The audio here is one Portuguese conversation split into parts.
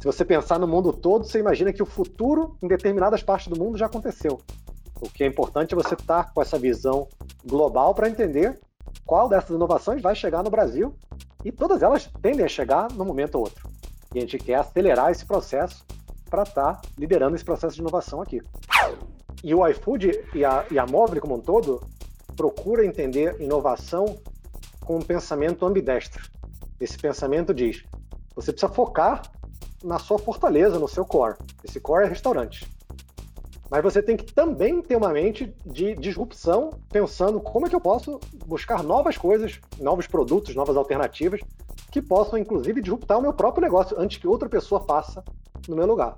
Se você pensar no mundo todo, você imagina que o futuro em determinadas partes do mundo já aconteceu. O que é importante é você estar com essa visão global para entender qual dessas inovações vai chegar no Brasil e todas elas tendem a chegar num momento ou outro. E a gente quer acelerar esse processo para estar tá liderando esse processo de inovação aqui. E o iFood e a, e a Mobile como um todo procura entender inovação com um pensamento ambidestro. Esse pensamento diz: você precisa focar na sua fortaleza, no seu core. Esse core é restaurante. Mas você tem que também ter uma mente de disrupção, pensando como é que eu posso buscar novas coisas, novos produtos, novas alternativas, que possam, inclusive, disruptar o meu próprio negócio antes que outra pessoa faça no meu lugar.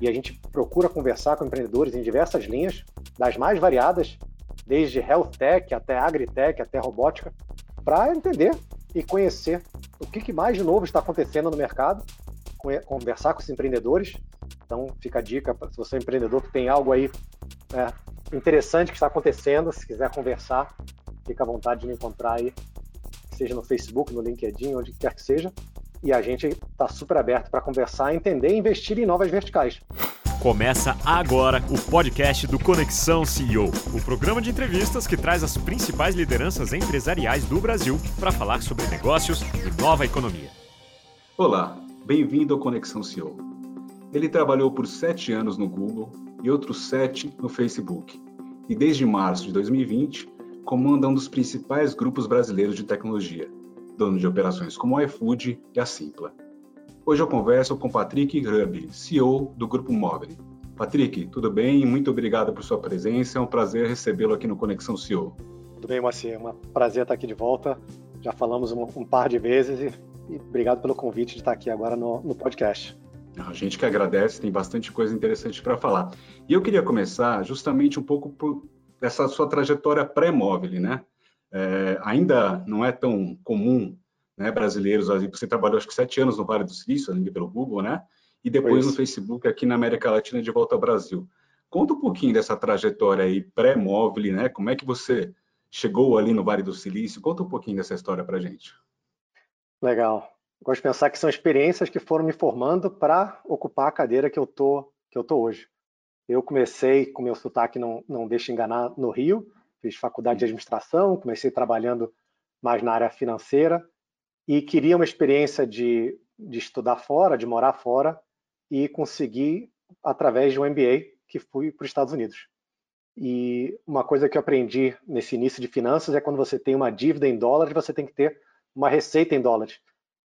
E a gente procura conversar com empreendedores em diversas linhas, das mais variadas, desde health tech até agritech, até robótica, para entender e conhecer o que mais de novo está acontecendo no mercado conversar com os empreendedores. Então, fica a dica, se você é um empreendedor que tem algo aí né, interessante que está acontecendo, se quiser conversar, fica à vontade de me encontrar aí, seja no Facebook, no LinkedIn, onde quer que seja. E a gente está super aberto para conversar, entender e investir em novas verticais. Começa agora o podcast do Conexão CEO, o programa de entrevistas que traz as principais lideranças empresariais do Brasil para falar sobre negócios e nova economia. Olá, Bem-vindo ao Conexão CEO. Ele trabalhou por sete anos no Google e outros sete no Facebook. E desde março de 2020, comanda um dos principais grupos brasileiros de tecnologia, dono de operações como o iFood e a Simpla. Hoje eu converso com Patrick Rubb, CEO do Grupo Mobile. Patrick, tudo bem? Muito obrigado por sua presença. É um prazer recebê-lo aqui no Conexão CEO. Tudo bem, Macia. É um prazer estar aqui de volta. Já falamos um, um par de vezes e e obrigado pelo convite de estar aqui agora no, no podcast. A gente que agradece, tem bastante coisa interessante para falar. E eu queria começar justamente um pouco por essa sua trajetória pré-móvel, né? É, ainda não é tão comum, né, brasileiros, você trabalhou acho que sete anos no Vale do Silício, ali pelo Google, né? E depois no Facebook aqui na América Latina de volta ao Brasil. Conta um pouquinho dessa trajetória aí pré-móvel, né? Como é que você chegou ali no Vale do Silício? Conta um pouquinho dessa história para gente. Legal. Gosto de pensar que são experiências que foram me formando para ocupar a cadeira que eu tô que eu tô hoje. Eu comecei com meu sotaque não não deixa enganar no Rio, fiz faculdade de administração, comecei trabalhando mais na área financeira e queria uma experiência de, de estudar fora, de morar fora e consegui através de um MBA que fui para os Estados Unidos. E uma coisa que eu aprendi nesse início de finanças é quando você tem uma dívida em dólares, você tem que ter uma receita em dólares.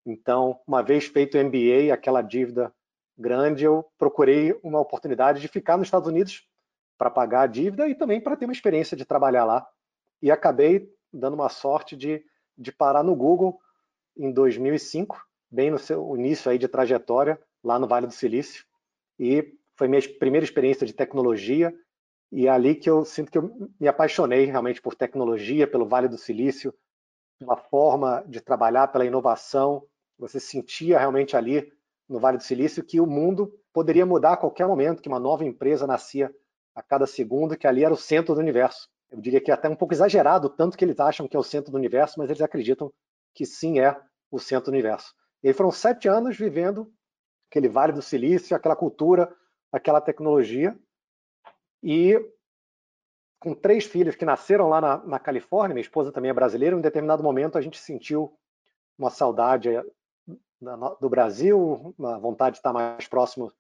Então, uma vez feito o MBA, aquela dívida grande, eu procurei uma oportunidade de ficar nos Estados Unidos para pagar a dívida e também para ter uma experiência de trabalhar lá. E acabei dando uma sorte de, de parar no Google em 2005, bem no seu início aí de trajetória, lá no Vale do Silício. E foi minha primeira experiência de tecnologia e é ali que eu sinto que eu me apaixonei realmente por tecnologia, pelo Vale do Silício, pela forma de trabalhar, pela inovação. Você sentia realmente ali no Vale do Silício que o mundo poderia mudar a qualquer momento, que uma nova empresa nascia a cada segundo, que ali era o centro do universo. Eu diria que é até um pouco exagerado, tanto que eles acham que é o centro do universo, mas eles acreditam que sim é o centro do universo. E aí foram sete anos vivendo aquele Vale do Silício, aquela cultura, aquela tecnologia. E com três filhos que nasceram lá na, na, Califórnia, minha esposa também é brasileira, em um determinado momento a gente sentiu uma saudade eh, do Brasil, uma vontade de estar mais próximo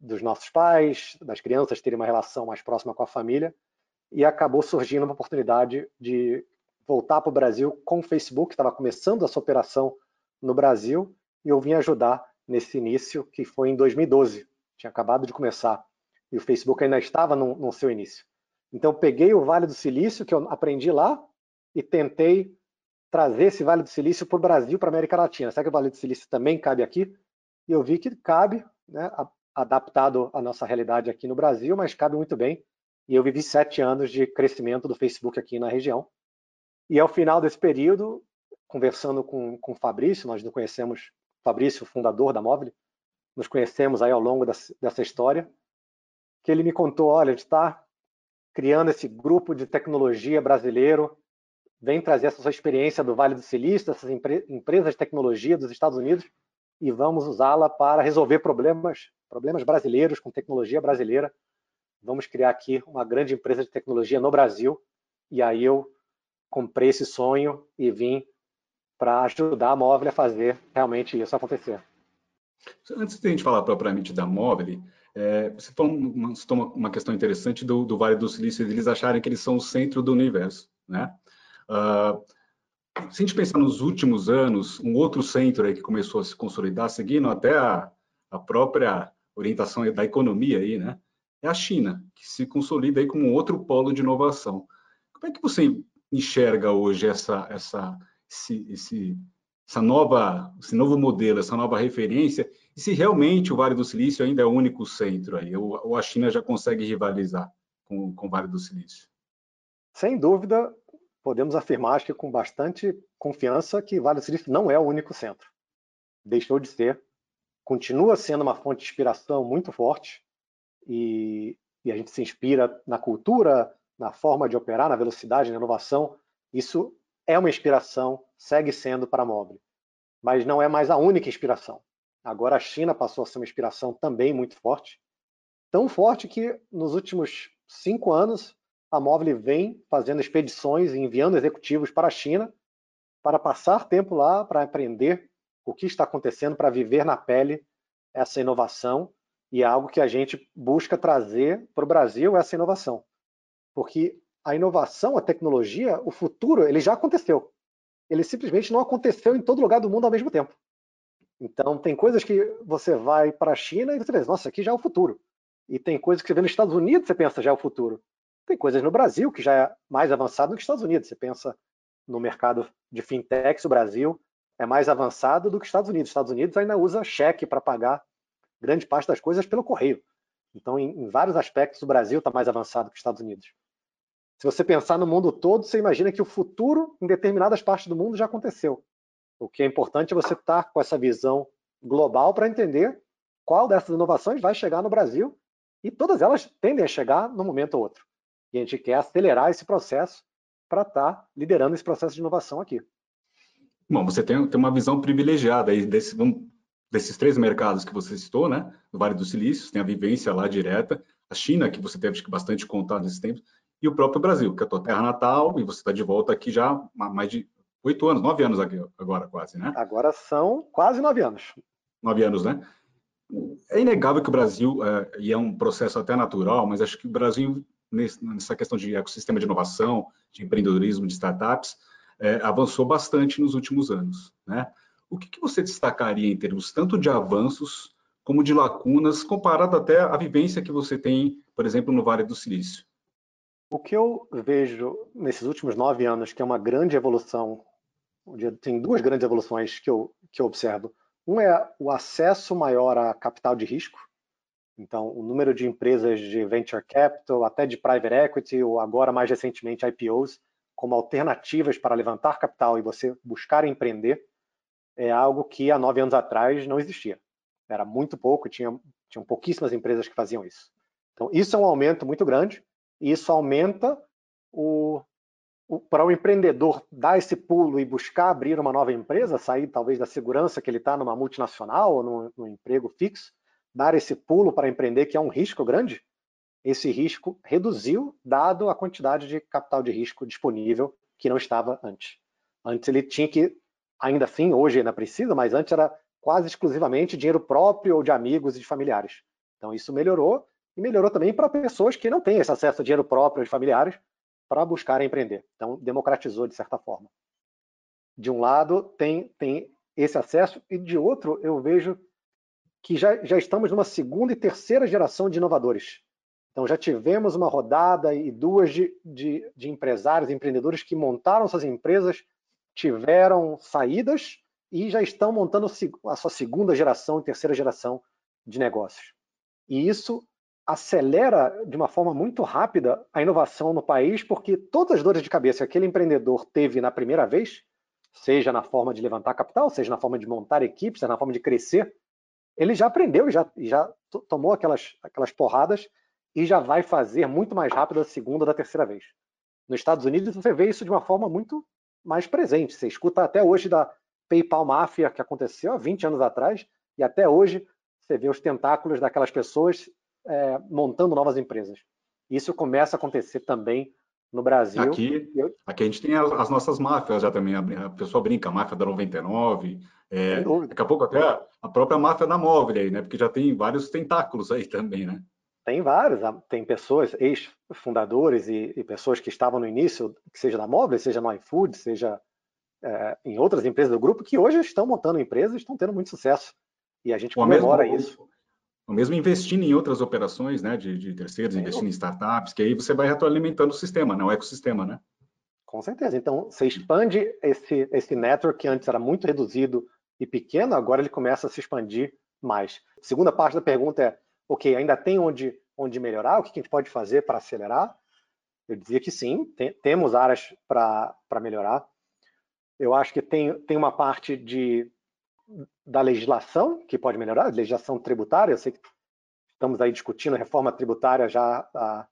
dos nossos pais, das crianças terem uma relação mais próxima com a família, e acabou surgindo uma oportunidade de voltar para o Brasil com o Facebook, estava começando a sua operação no Brasil, e eu vim ajudar nesse início, que foi em 2012, tinha acabado de começar, e o Facebook ainda estava no, no seu início. Então, peguei o Vale do Silício, que eu aprendi lá, e tentei trazer esse Vale do Silício para o Brasil, para a América Latina. Será que o Vale do Silício também cabe aqui? E eu vi que cabe, né, adaptado à nossa realidade aqui no Brasil, mas cabe muito bem. E eu vivi sete anos de crescimento do Facebook aqui na região. E ao final desse período, conversando com, com o Fabrício, nós nos conhecemos, Fabrício, fundador da Mobile, nos conhecemos aí ao longo dessa, história, que ele me contou, olha, a gente está criando esse grupo de tecnologia brasileiro, vem trazer essa sua experiência do Vale do Silício, dessas empre empresas de tecnologia dos Estados Unidos, e vamos usá-la para resolver problemas, problemas brasileiros com tecnologia brasileira. Vamos criar aqui uma grande empresa de tecnologia no Brasil. E aí eu comprei esse sonho e vim para ajudar a Móvel a fazer realmente isso acontecer. Antes de a gente falar propriamente da Móvel, é, você falou uma, uma, uma questão interessante do, do, Vale do Silício, eles acharem que eles são o centro do universo, né? Uh, se a gente pensar nos últimos anos, um outro centro aí que começou a se consolidar, seguindo até a, a própria orientação da economia aí, né? É a China, que se consolida aí como um outro polo de inovação. Como é que você enxerga hoje essa, essa, esse, esse, essa nova, esse novo modelo, essa nova referência, e se realmente o Vale do Silício ainda é o único centro aí, ou, ou a China já consegue rivalizar com, com o Vale do Silício? Sem dúvida, podemos afirmar, acho que com bastante confiança, que Vale do Silício não é o único centro. Deixou de ser, continua sendo uma fonte de inspiração muito forte, e, e a gente se inspira na cultura, na forma de operar, na velocidade, na inovação. Isso é uma inspiração, segue sendo para a Mobile, mas não é mais a única inspiração. Agora a China passou a ser uma inspiração também muito forte, tão forte que nos últimos cinco anos a Mobile vem fazendo expedições e enviando executivos para a China para passar tempo lá, para aprender o que está acontecendo, para viver na pele essa inovação e é algo que a gente busca trazer para o Brasil essa inovação, porque a inovação, a tecnologia, o futuro, ele já aconteceu. Ele simplesmente não aconteceu em todo lugar do mundo ao mesmo tempo. Então, tem coisas que você vai para a China e você pensa, nossa, aqui já é o futuro. E tem coisas que você vê nos Estados Unidos você pensa, já é o futuro. Tem coisas no Brasil que já é mais avançado do que os Estados Unidos. Você pensa no mercado de fintechs, o Brasil é mais avançado do que os Estados Unidos. Os Estados Unidos ainda usa cheque para pagar grande parte das coisas pelo correio. Então, em, em vários aspectos, o Brasil está mais avançado que os Estados Unidos. Se você pensar no mundo todo, você imagina que o futuro em determinadas partes do mundo já aconteceu. O que é importante é você estar com essa visão global para entender qual dessas inovações vai chegar no Brasil e todas elas tendem a chegar num momento ou outro. E a gente quer acelerar esse processo para estar liderando esse processo de inovação aqui. Bom, você tem, tem uma visão privilegiada aí desse, desses três mercados que você citou, né? No Vale do Silício, tem a vivência lá direta, a China, que você teve bastante contato nesses tempos, e o próprio Brasil, que é a tua terra natal, e você está de volta aqui já há mais de oito anos, nove anos agora quase, né? Agora são quase nove anos. Nove anos, né? É inegável que o Brasil, é, e é um processo até natural, mas acho que o Brasil, nessa questão de ecossistema de inovação, de empreendedorismo, de startups, é, avançou bastante nos últimos anos, né? O que, que você destacaria em termos tanto de avanços como de lacunas, comparado até à vivência que você tem, por exemplo, no Vale do Silício? O que eu vejo nesses últimos nove anos, que é uma grande evolução, tem duas grandes evoluções que eu, que eu observo. Um é o acesso maior a capital de risco, então o número de empresas de venture capital, até de private equity, ou agora mais recentemente IPOs, como alternativas para levantar capital e você buscar empreender, é algo que há nove anos atrás não existia. Era muito pouco, tinha, tinham pouquíssimas empresas que faziam isso. Então, isso é um aumento muito grande e isso aumenta o, para o empreendedor dar esse pulo e buscar abrir uma nova empresa, sair talvez da segurança que ele está numa multinacional ou num, num emprego fixo, dar esse pulo para empreender, que é um risco grande, esse risco reduziu, dado a quantidade de capital de risco disponível que não estava antes. Antes ele tinha que, ainda assim, hoje ainda precisa, mas antes era quase exclusivamente dinheiro próprio ou de amigos e de familiares. Então isso melhorou e melhorou também para pessoas que não têm esse acesso a dinheiro próprio de familiares para buscar empreender. Então, democratizou de certa forma. De um lado, tem, tem esse acesso, e de outro, eu vejo que já, já estamos numa segunda e terceira geração de inovadores. Então, já tivemos uma rodada e duas de, de, de empresários, empreendedores que montaram suas empresas, tiveram saídas e já estão montando a sua segunda geração e terceira geração de negócios. E isso acelera de uma forma muito rápida a inovação no país, porque todas as dores de cabeça que aquele empreendedor teve na primeira vez, seja na forma de levantar capital, seja na forma de montar equipes, seja na forma de crescer, ele já aprendeu e já, já tomou aquelas, aquelas porradas e já vai fazer muito mais rápido a segunda da terceira vez. Nos Estados Unidos, você vê isso de uma forma muito mais presente. Você escuta até hoje da PayPal Mafia, que aconteceu há 20 anos atrás, e até hoje você vê os tentáculos daquelas pessoas é, montando novas empresas. Isso começa a acontecer também no Brasil. Aqui, eu... aqui a gente tem as, as, nossas máfias já também. A pessoa brinca, a máfia da 99. É, daqui a pouco até a própria máfia da móvel aí, né? Porque já tem vários tentáculos aí também, né? Tem vários, tem pessoas, ex-fundadores e, e, pessoas que estavam no início, que seja na móvel, seja no iFood, seja é, em outras empresas do grupo, que hoje estão montando empresas e estão tendo muito sucesso. E a gente comemora mesmo, isso. Ou mesmo investindo em outras operações né, de, de terceiros, é, investindo em startups, que aí você vai retroalimentando o sistema, né, o ecossistema, né? Com certeza. Então, você expande esse, esse network que antes era muito reduzido e pequeno, agora ele começa a se expandir mais. A segunda parte da pergunta é, ok, ainda tem onde, onde melhorar? O que a gente pode fazer para acelerar? Eu dizia que sim, tem, temos áreas para melhorar. Eu acho que tem, tem uma parte de da legislação, que pode melhorar, legislação tributária, eu sei que estamos aí discutindo reforma tributária já há,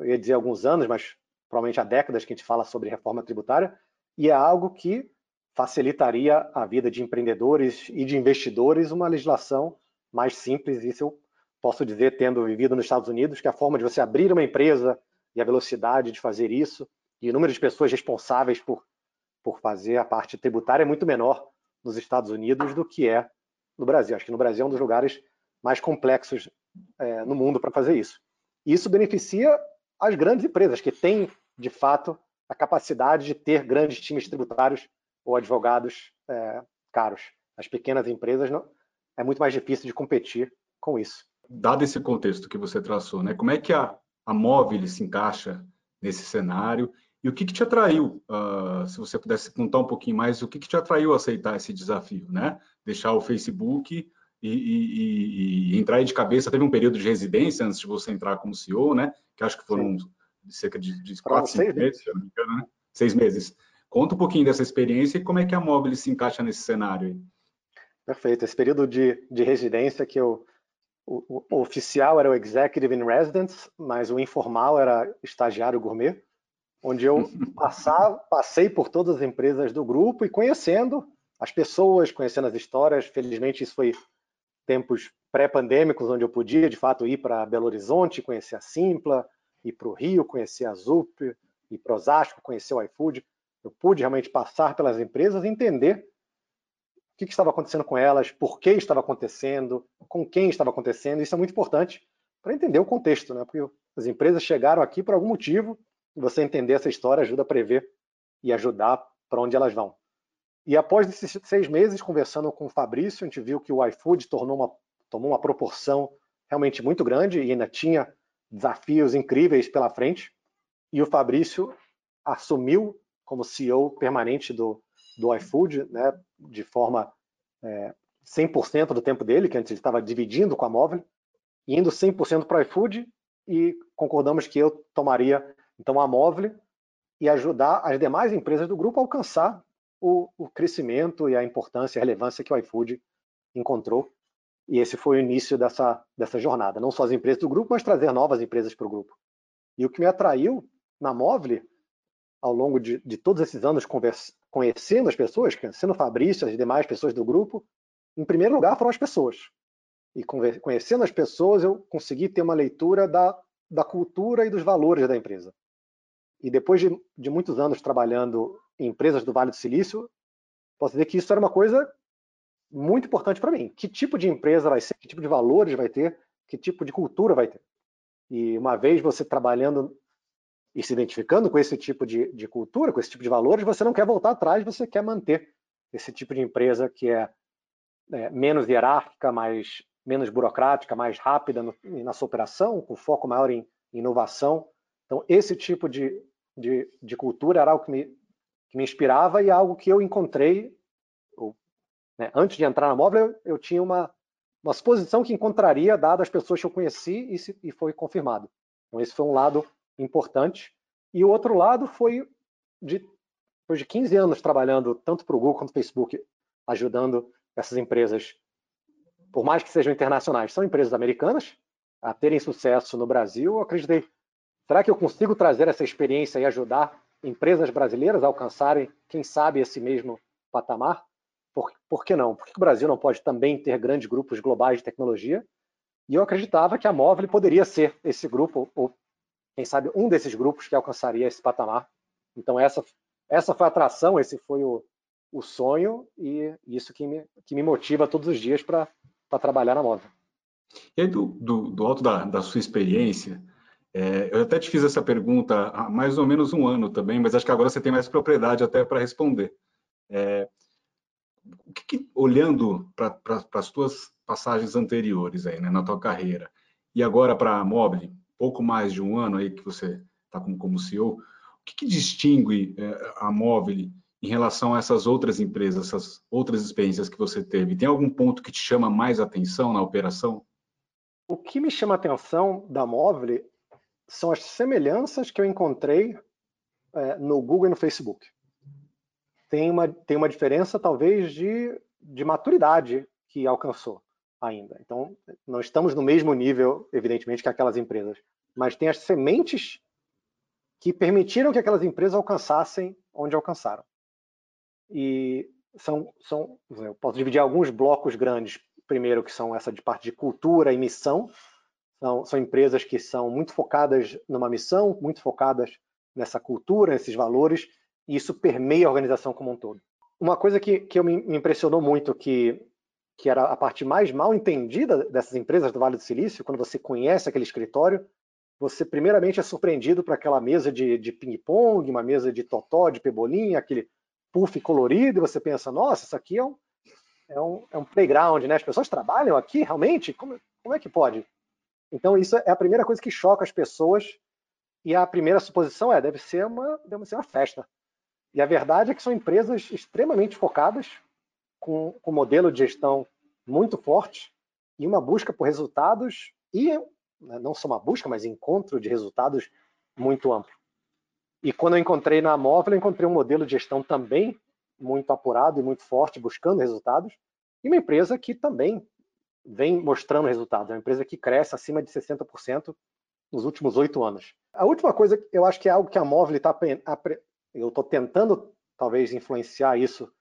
eu ia dizer alguns anos, mas provavelmente há décadas que a gente fala sobre reforma tributária, e é algo que facilitaria a vida de empreendedores e de investidores uma legislação mais simples, isso eu posso dizer, tendo vivido nos Estados Unidos, que a forma de você abrir uma empresa e a velocidade de fazer isso, e o número de pessoas responsáveis por, por fazer a parte tributária é muito menor nos Estados Unidos do que é no Brasil. Acho que no Brasil é um dos lugares mais complexos é, no mundo para fazer isso. E isso beneficia as grandes empresas que têm, de fato, a capacidade de ter grandes times tributários ou advogados é, caros. As pequenas empresas não, é muito mais difícil de competir com isso. Dado esse contexto que você traçou, né, como é que a, a móvel se encaixa nesse cenário e o que, que te atraiu, uh, se você pudesse contar um pouquinho mais, o que, que te atraiu a aceitar esse desafio, né? Deixar o Facebook e, e, e, entrar de cabeça. Teve um período de residência antes de você entrar como CEO, né? Que acho que foram Sim. cerca de, de quatro, cinco meses, se eu não me engano, né? Seis meses. Conta um pouquinho dessa experiência e como é que a Mobile se encaixa nesse cenário aí. Perfeito. Esse período de, de residência que eu o, o, oficial era o Executive in Residence, mas o informal era estagiário gourmet onde eu passei por todas as empresas do grupo e conhecendo as pessoas, conhecendo as histórias. Felizmente, isso foi tempos pré-pandêmicos, onde eu podia, de fato, ir para Belo Horizonte, conhecer a Simpla, ir para o Rio, conhecer a Zup, ir para Osasco, conhecer o iFood. Eu pude realmente passar pelas empresas e entender o que, que estava acontecendo com elas, por que estava acontecendo, com quem estava acontecendo. Isso é muito importante para entender o contexto, né? porque as empresas chegaram aqui por algum motivo, você entender essa história ajuda a prever e ajudar para onde elas vão. E após esses seis meses conversando com o Fabrício, a gente viu que o iFood tornou uma, tomou uma proporção realmente muito grande e ainda tinha desafios incríveis pela frente. E o Fabrício assumiu como CEO permanente do, do iFood, né, de forma é, 100% do tempo dele, que antes ele estava dividindo com a Móvel, indo 100% para o iFood, e concordamos que eu tomaria então a Móvel e ajudar as demais empresas do grupo a alcançar o, o crescimento e a importância e relevância que o iFood encontrou. E esse foi o início dessa, dessa jornada. Não só as empresas do grupo, mas trazer novas empresas para o grupo. E o que me atraiu na Móvel, ao longo de, de todos esses anos conhecendo as pessoas, conhecendo o Fabrício, as demais pessoas do grupo, em primeiro lugar foram as pessoas. E conhecendo as pessoas, eu consegui ter uma leitura da, da cultura e dos valores da empresa. E depois de, de muitos anos trabalhando em empresas do Vale do Silício, posso dizer que isso era uma coisa muito importante para mim. Que tipo de empresa vai ser, que tipo de valores vai ter, que tipo de cultura vai ter. E uma vez você trabalhando e se identificando com esse tipo de, de, cultura, com esse tipo de valores, você não quer voltar atrás, você quer manter esse tipo de empresa que é, é menos hierárquica, mais, menos burocrática, mais rápida no, na sua operação, com foco maior em inovação. Então, esse tipo de, de, de cultura era algo que me, que me inspirava e algo que eu encontrei. Eu, né, antes de entrar na móvel, eu, eu tinha uma, uma suposição que encontraria, dado as pessoas que eu conheci, e, se, e foi confirmado. Então, esse foi um lado importante. E o outro lado foi de, depois de 15 anos trabalhando tanto para o Google quanto para o Facebook, ajudando essas empresas, por mais que sejam internacionais, são empresas americanas, a terem sucesso no Brasil, eu acreditei, Será que eu consigo trazer essa experiência e ajudar empresas brasileiras a alcançarem, quem sabe, esse mesmo patamar? por, por que não? Por que o Brasil não pode também ter grandes grupos globais de tecnologia? E eu acreditava que a Móvel poderia ser esse grupo, ou quem sabe um desses grupos que alcançaria esse patamar. Então essa, essa foi a atração, esse foi o, o sonho e isso que me, que me motiva todos os dias para trabalhar na Móvel. E aí, do, do, do alto da, da sua experiência, é, eu até te fiz essa pergunta há mais ou menos um ano também, mas acho que agora você tem mais propriedade até para responder. É, o que, que olhando para as tuas passagens anteriores aí, né, na tua carreira, e agora para a Mobile, pouco mais de um ano aí que você está como, como CEO, o que, que distingue é, a Mobile em relação a essas outras empresas, essas outras experiências que você teve? Tem algum ponto que te chama mais atenção na operação? O que me chama atenção da Mobile são as semelhanças que eu encontrei é, no Google e no Facebook. Tem uma, tem uma diferença, talvez, de, de maturidade que alcançou ainda. Então, não estamos no mesmo nível, evidentemente, que aquelas empresas, mas tem as sementes que permitiram que aquelas empresas alcançassem onde alcançaram. E são, são eu posso dividir alguns blocos grandes. Primeiro, que são essa de parte de cultura e missão, são, são empresas que são muito focadas numa missão, muito focadas nessa cultura, nesses valores, e isso permeia a organização como um todo. Uma coisa que, que eu me impressionou muito, que, que era a parte mais mal entendida dessas empresas do Vale do Silício, quando você conhece aquele escritório, você primeiramente é surpreendido por aquela mesa de, de ping-pong, uma mesa de totó, de pebolim, aquele puff colorido, e você pensa, nossa, isso aqui é um, é um, é um playground, né? As pessoas trabalham aqui realmente? Como, como é que pode? Então, isso é a primeira coisa que choca as pessoas. E a primeira suposição é: deve ser uma, deve ser uma festa. E a verdade é que são empresas extremamente focadas, com, um modelo de gestão muito forte e uma busca por resultados, e né, não só uma busca, mas encontro de resultados muito amplo. E quando eu encontrei na Móvel, eu encontrei um modelo de gestão também muito apurado e muito forte, buscando resultados, e uma empresa que também vem mostrando resultados. É uma empresa que cresce acima de 60% nos últimos oito anos. A última coisa, eu acho que é algo que a Móvel está. Eu estou tentando, talvez, influenciar isso.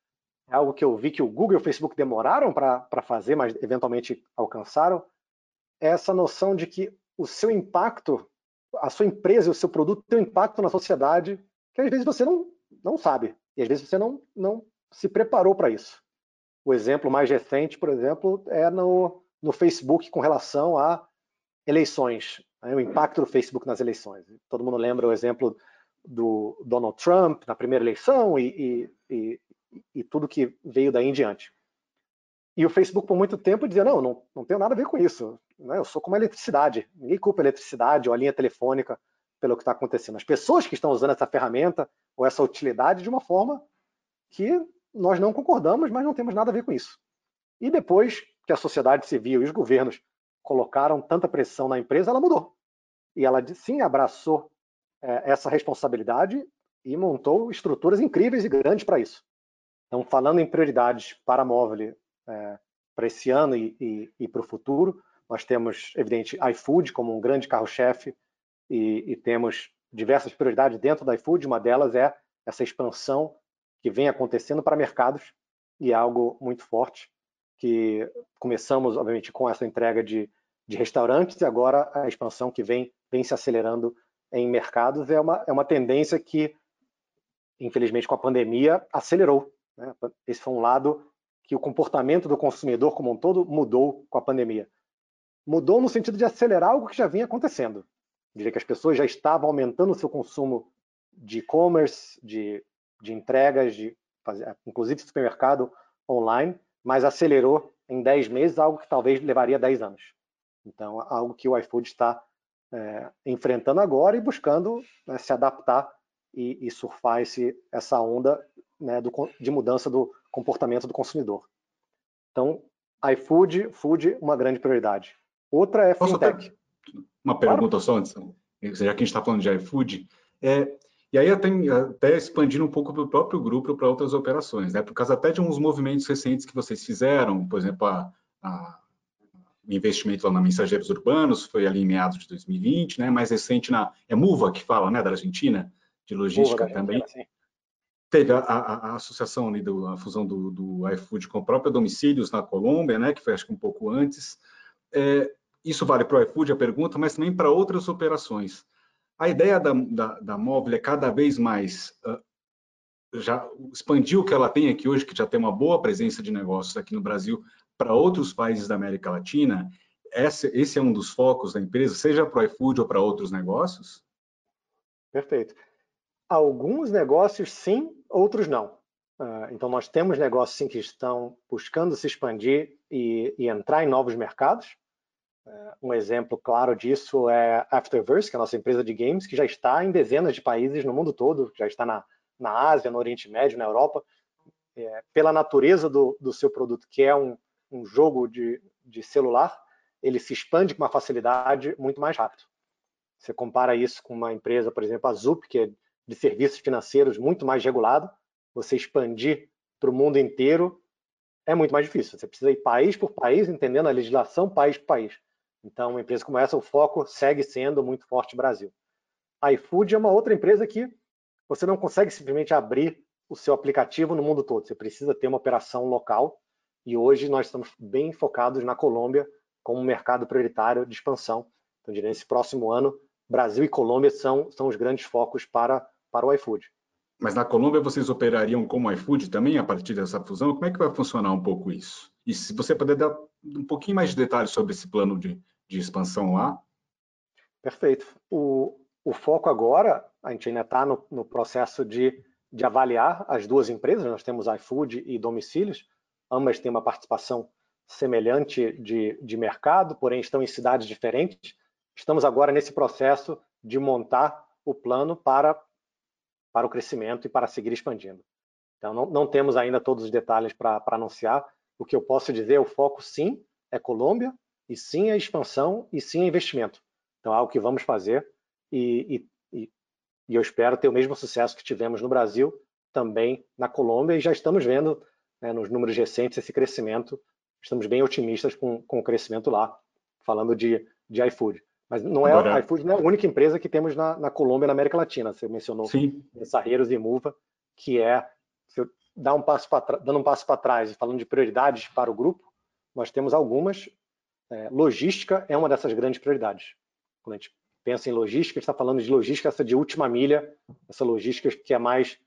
É algo que eu vi que o Google e o Facebook demoraram para fazer, mas eventualmente alcançaram. É essa noção de que o seu impacto, a sua empresa o seu produto tem um impacto na sociedade que às vezes você não, não sabe. E às vezes você não, não se preparou para isso. O exemplo mais recente, por exemplo, é no, no Facebook com relação a eleições, né, o impacto do Facebook nas eleições. Todo mundo lembra o exemplo do Donald Trump na primeira eleição e, e, e, e tudo que veio daí em diante. E o Facebook, por muito tempo, dizia: não, não, não tenho nada a ver com isso. Né? Eu sou como a eletricidade. Ninguém culpa a eletricidade ou a linha telefônica pelo que está acontecendo. As pessoas que estão usando essa ferramenta ou essa utilidade de uma forma que nós não concordamos, mas não temos nada a ver com isso. E depois que a sociedade civil e os governos colocaram tanta pressão na empresa, ela mudou. E ela sim abraçou é, essa responsabilidade e montou estruturas incríveis e grandes para isso. Então, falando em prioridades para a Móvel é, para esse ano e, e, e para o futuro, nós temos, evidente, iFood como um grande carro-chefe e, e temos diversas prioridades dentro da iFood. Uma delas é essa expansão que vem acontecendo para mercados e é algo muito forte que começamos, obviamente, com essa entrega de, de restaurantes e agora a expansão que vem, vem se acelerando em mercados é uma, é uma tendência que, infelizmente, com a pandemia, acelerou. Né? Esse foi um lado que o comportamento do consumidor como um todo mudou com a pandemia. Mudou no sentido de acelerar algo que já vinha acontecendo. Diria que as pessoas já estavam aumentando o seu consumo de e-commerce, de de entregas, de inclusive supermercado online, mas acelerou em 10 meses algo que talvez levaria 10 anos. Então, algo que o iFood está é, enfrentando agora e buscando né, se adaptar e, e, surfar esse, essa onda né, do, de mudança do comportamento do consumidor. Então, iFood, food, uma grande prioridade. Outra é fintech. Uma pergunta claro. só, antes, já que a gente está falando de iFood, é, e aí até, até expandindo um pouco do próprio grupo para outras operações, né? Por causa até de uns movimentos recentes que vocês fizeram, por exemplo, a, a o investimento lá na Mensageiros Urbanos foi ali em meados de 2020, né? Mais recente na é Muva que fala, né, da Argentina, de logística Muva, também. teve a, a, a associação ali, do, a fusão do, do iFood com a própria Domicílios na Colômbia, né, que foi acho que um pouco antes. É, isso vale para o iFood, a pergunta, mas também para outras operações. A ideia da, da, da Móvel é cada vez mais uh, já expandir o que ela tem aqui hoje, que já tem uma boa presença de negócios aqui no Brasil, para outros países da América Latina. Esse, esse é um dos focos da empresa, seja para o iFood ou para outros negócios? Perfeito. Alguns negócios sim, outros não. Uh, então, nós temos negócios sim que estão buscando se expandir e, e entrar em novos mercados. Uh, um exemplo claro disso é Afterverse, que é a nossa empresa de games, que já está em dezenas de países no mundo todo, já está na, na Ásia, no Oriente Médio, na Europa. É, pela natureza do, do, seu produto, que é um, um jogo de, de celular, ele se expande com uma facilidade muito mais rápido. Você compara isso com uma empresa, por exemplo, a Zup, que é de serviços financeiros muito mais regulado, você expandir para o mundo inteiro é muito mais difícil. Você precisa ir país por país, entendendo a legislação país por país. Então, uma empresa como essa, o foco segue sendo muito forte Brasil. A iFood é uma outra empresa que você não consegue simplesmente abrir o seu aplicativo no mundo todo. Você precisa ter uma operação local e hoje nós estamos bem focados na Colômbia como mercado prioritário de expansão. Então, nesse próximo ano, Brasil e Colômbia são, são os grandes focos para, para o iFood. Mas na Colômbia vocês operariam como iFood também a partir dessa fusão? Como é que vai funcionar um pouco isso? E se você puder dar um pouquinho mais de detalhes sobre esse plano de, de expansão lá? Perfeito. O, o foco agora, a gente ainda está no, no, processo de, de avaliar as duas empresas, nós temos iFood e Domicílios, ambas têm uma participação semelhante de, de mercado, porém estão em cidades diferentes. Estamos agora nesse processo de montar o plano para para o crescimento e para seguir expandindo. Então, não, não temos ainda todos os detalhes para anunciar. O que eu posso dizer, o foco sim é Colômbia, e sim é expansão, e sim é investimento. Então, é algo que vamos fazer e, e, e eu espero ter o mesmo sucesso que tivemos no Brasil, também na Colômbia, e já estamos vendo né, nos números recentes esse crescimento. Estamos bem otimistas com, com o crescimento lá, falando de, de iFood. Mas não é, Agora... a iFood não é a única empresa que temos na, na Colômbia e na América Latina. Você mencionou Sim. Mensarreiros e Muva, que é, se eu dar um passo para dando um passo para trás e falando de prioridades para o grupo, nós temos algumas. É, logística é uma dessas grandes prioridades. Quando a gente pensa em logística, está falando de logística essa de última milha, essa logística que é mais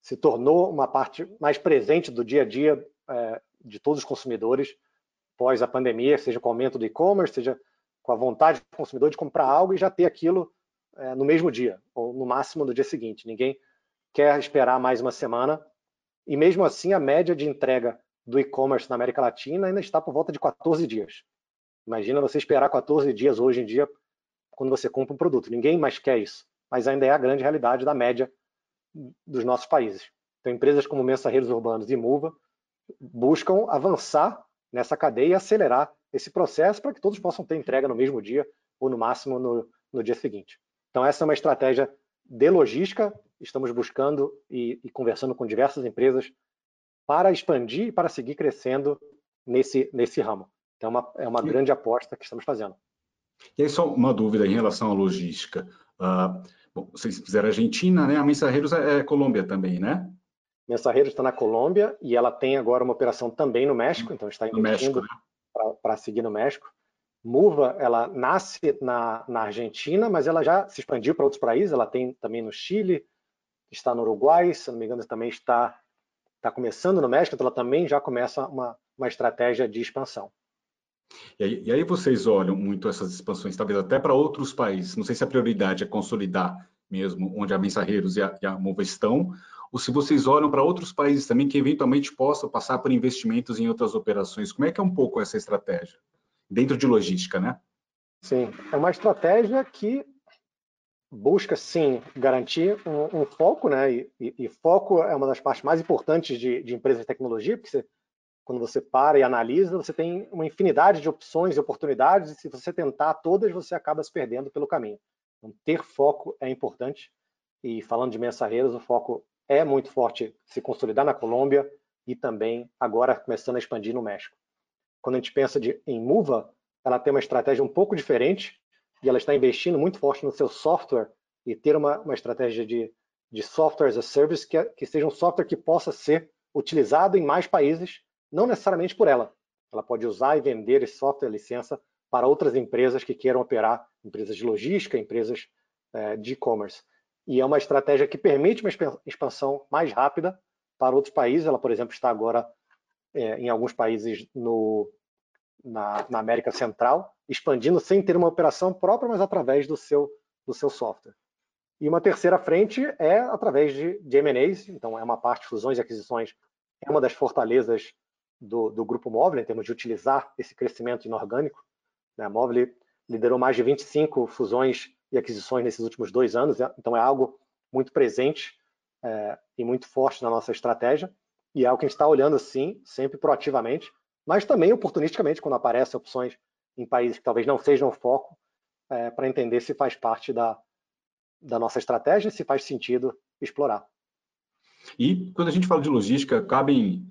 se tornou uma parte mais presente do dia a dia é, de todos os consumidores pós a pandemia, seja com o aumento do e-commerce, seja com a vontade do consumidor de comprar algo e já ter aquilo é, no mesmo dia, ou no máximo no dia seguinte. Ninguém quer esperar mais uma semana. E mesmo assim, a média de entrega do e-commerce na América Latina ainda está por volta de 14 dias. Imagina você esperar 14 dias hoje em dia quando você compra um produto. Ninguém mais quer isso, mas ainda é a grande realidade da média dos nossos países. Então, empresas como Mensarreiros Urbanos e Muva buscam avançar nessa cadeia e acelerar esse processo para que todos possam ter entrega no mesmo dia ou no máximo no, no dia seguinte. Então essa é uma estratégia de logística, estamos buscando e, e conversando com diversas empresas para expandir e para seguir crescendo nesse, nesse ramo. Então é uma, é uma e, grande aposta que estamos fazendo. E aí só uma dúvida em relação à logística. Uh, bom, vocês fizeram Argentina, né? A Mensarreiros é, é Colômbia também, né? Mensarreiros está na Colômbia e ela tem agora uma operação também no México, então está investindo né? para seguir no México. Muva, ela nasce na, na Argentina, mas ela já se expandiu para outros países. Ela tem também no Chile, está no Uruguai, se não me engano, também está, está começando no México, então ela também já começa uma, uma estratégia de expansão. E aí, e aí, vocês olham muito essas expansões, talvez até para outros países. Não sei se a prioridade é consolidar mesmo onde a Mensarreiros e a, e a Mova estão, ou se vocês olham para outros países também que eventualmente possam passar por investimentos em outras operações. Como é que é um pouco essa estratégia? Dentro de logística, né? Sim, é uma estratégia que busca, sim, garantir um, um foco, né? E, e, e, foco é uma das partes mais importantes de, de empresas de tecnologia, porque você, quando você para e analisa, você tem uma infinidade de opções e oportunidades, e se você tentar todas, você acaba se perdendo pelo caminho. Então, ter foco é importante. E falando de mensarreiros, o foco é muito forte se consolidar na Colômbia e também agora começando a expandir no México. Quando a gente pensa de, em Muva, ela tem uma estratégia um pouco diferente e ela está investindo muito forte no seu software e ter uma, uma estratégia de, de software as a service que, que seja um software que possa ser utilizado em mais países, não necessariamente por ela. Ela pode usar e vender esse software licença para outras empresas que queiram operar, empresas de logística, empresas é, de e-commerce. E é uma estratégia que permite uma expansão mais rápida para outros países. Ela, por exemplo, está agora é, em alguns países no, na, na, América Central, expandindo sem ter uma operação própria, mas através do seu, do seu software. E uma terceira frente é através de, de M&As, então é uma parte, fusões e aquisições, é uma das fortalezas do, do Grupo Móvel, em termos de utilizar esse crescimento inorgânico. Né? A Móvel liderou mais de 25 fusões e aquisições nesses últimos dois anos, então é algo muito presente é, e muito forte na nossa estratégia, e é algo que a gente está olhando, sim, sempre proativamente, mas também oportunisticamente, quando aparecem opções em países que talvez não sejam o foco, é, para entender se faz parte da, da nossa estratégia, se faz sentido explorar. E quando a gente fala de logística, cabem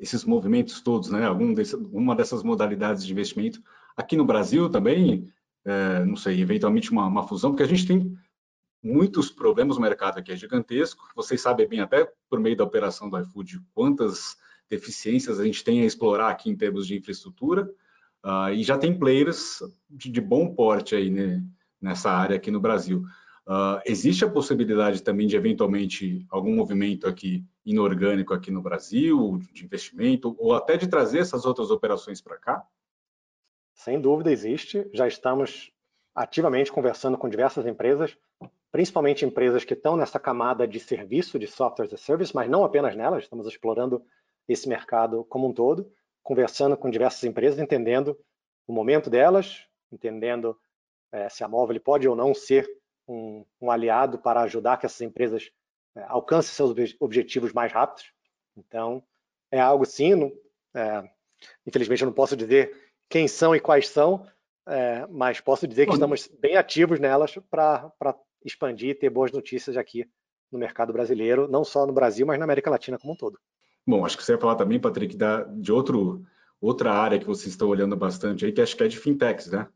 esses movimentos todos, né? Algum desse, uma dessas modalidades de investimento aqui no Brasil também, é, não sei, eventualmente uma, uma, fusão, porque a gente tem muitos problemas, o mercado aqui é gigantesco, vocês sabem bem até por meio da operação do iFood quantas deficiências a gente tem a explorar aqui em termos de infraestrutura, uh, e já tem players de, de bom porte aí né, nessa área aqui no Brasil. Uh, existe a possibilidade também de eventualmente algum movimento aqui inorgânico aqui no Brasil, de investimento, ou até de trazer essas outras operações para cá? Sem dúvida existe. Já estamos ativamente conversando com diversas empresas, principalmente empresas que estão nessa camada de serviço, de software as a service, mas não apenas nelas, estamos explorando esse mercado como um todo, conversando com diversas empresas, entendendo o momento delas, entendendo é, se a Móvel pode ou não ser um, um, aliado para ajudar que essas empresas é, alcancem seus objetivos mais rápidos. Então, é algo sim, não, é, infelizmente eu não posso dizer quem são e quais são, é, mas posso dizer que estamos bem ativos nelas para expandir e ter boas notícias aqui no mercado brasileiro, não só no Brasil, mas na América Latina como um todo. Bom, acho que você ia falar também, Patrick, da, de outro, outra área que vocês estão olhando bastante aí, que acho que é de fintechs, né?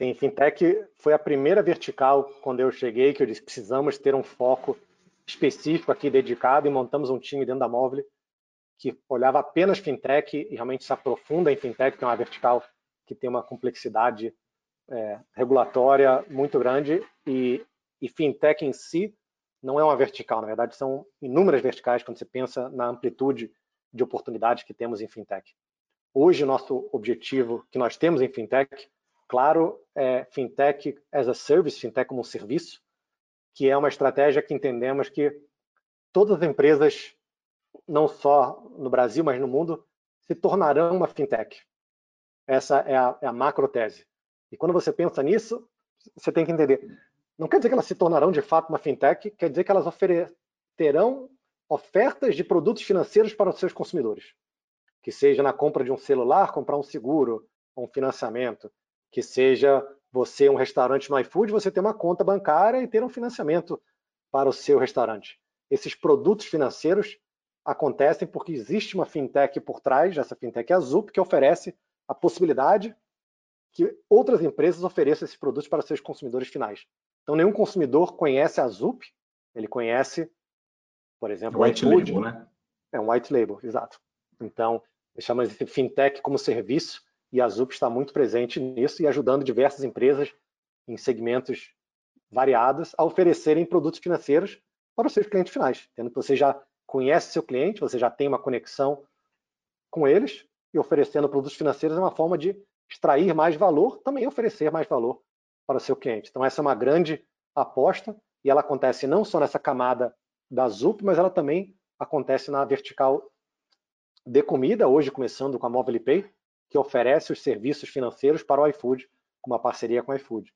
Sim, fintech foi a primeira vertical quando eu cheguei, que eu disse precisamos ter um foco específico aqui dedicado e montamos um time dentro da Móvel que olhava apenas fintech e realmente se aprofunda em fintech, que é uma vertical que tem uma complexidade é, regulatória muito grande e, e fintech em si não é uma vertical, na verdade são inúmeras verticais quando você pensa na amplitude de oportunidades que temos em fintech. Hoje, nosso objetivo que nós temos em fintech, claro, é fintech as a service, fintech como um serviço, que é uma estratégia que entendemos que todas as empresas, não só no Brasil, mas no mundo, se tornarão uma fintech. Essa é a, é a macro tese. E quando você pensa nisso, você tem que entender não quer dizer que elas se tornarão de fato uma fintech, quer dizer que elas terão ofertas de produtos financeiros para os seus consumidores. Que seja na compra de um celular, comprar um seguro, um financiamento. Que seja você um restaurante no iFood, você ter uma conta bancária e ter um financiamento para o seu restaurante. Esses produtos financeiros acontecem porque existe uma fintech por trás, essa fintech é a Zup, que oferece a possibilidade que outras empresas ofereçam esses produtos para seus consumidores finais. Então, nenhum consumidor conhece a Zup, ele conhece, por exemplo, white o label, né? É um white label, exato. Então, chamamos de fintech como serviço e a Zup está muito presente nisso e ajudando diversas empresas em segmentos variados a oferecerem produtos financeiros para os seus clientes finais, tendo que você já conhece seu cliente, você já tem uma conexão com eles e oferecendo produtos financeiros é uma forma de extrair mais valor, também oferecer mais valor para o seu cliente. Então, essa é uma grande aposta e ela acontece não só nessa camada da ZUP, mas ela também acontece na vertical de comida, hoje começando com a Mobile Pay, que oferece os serviços financeiros para o iFood, com uma parceria com o iFood.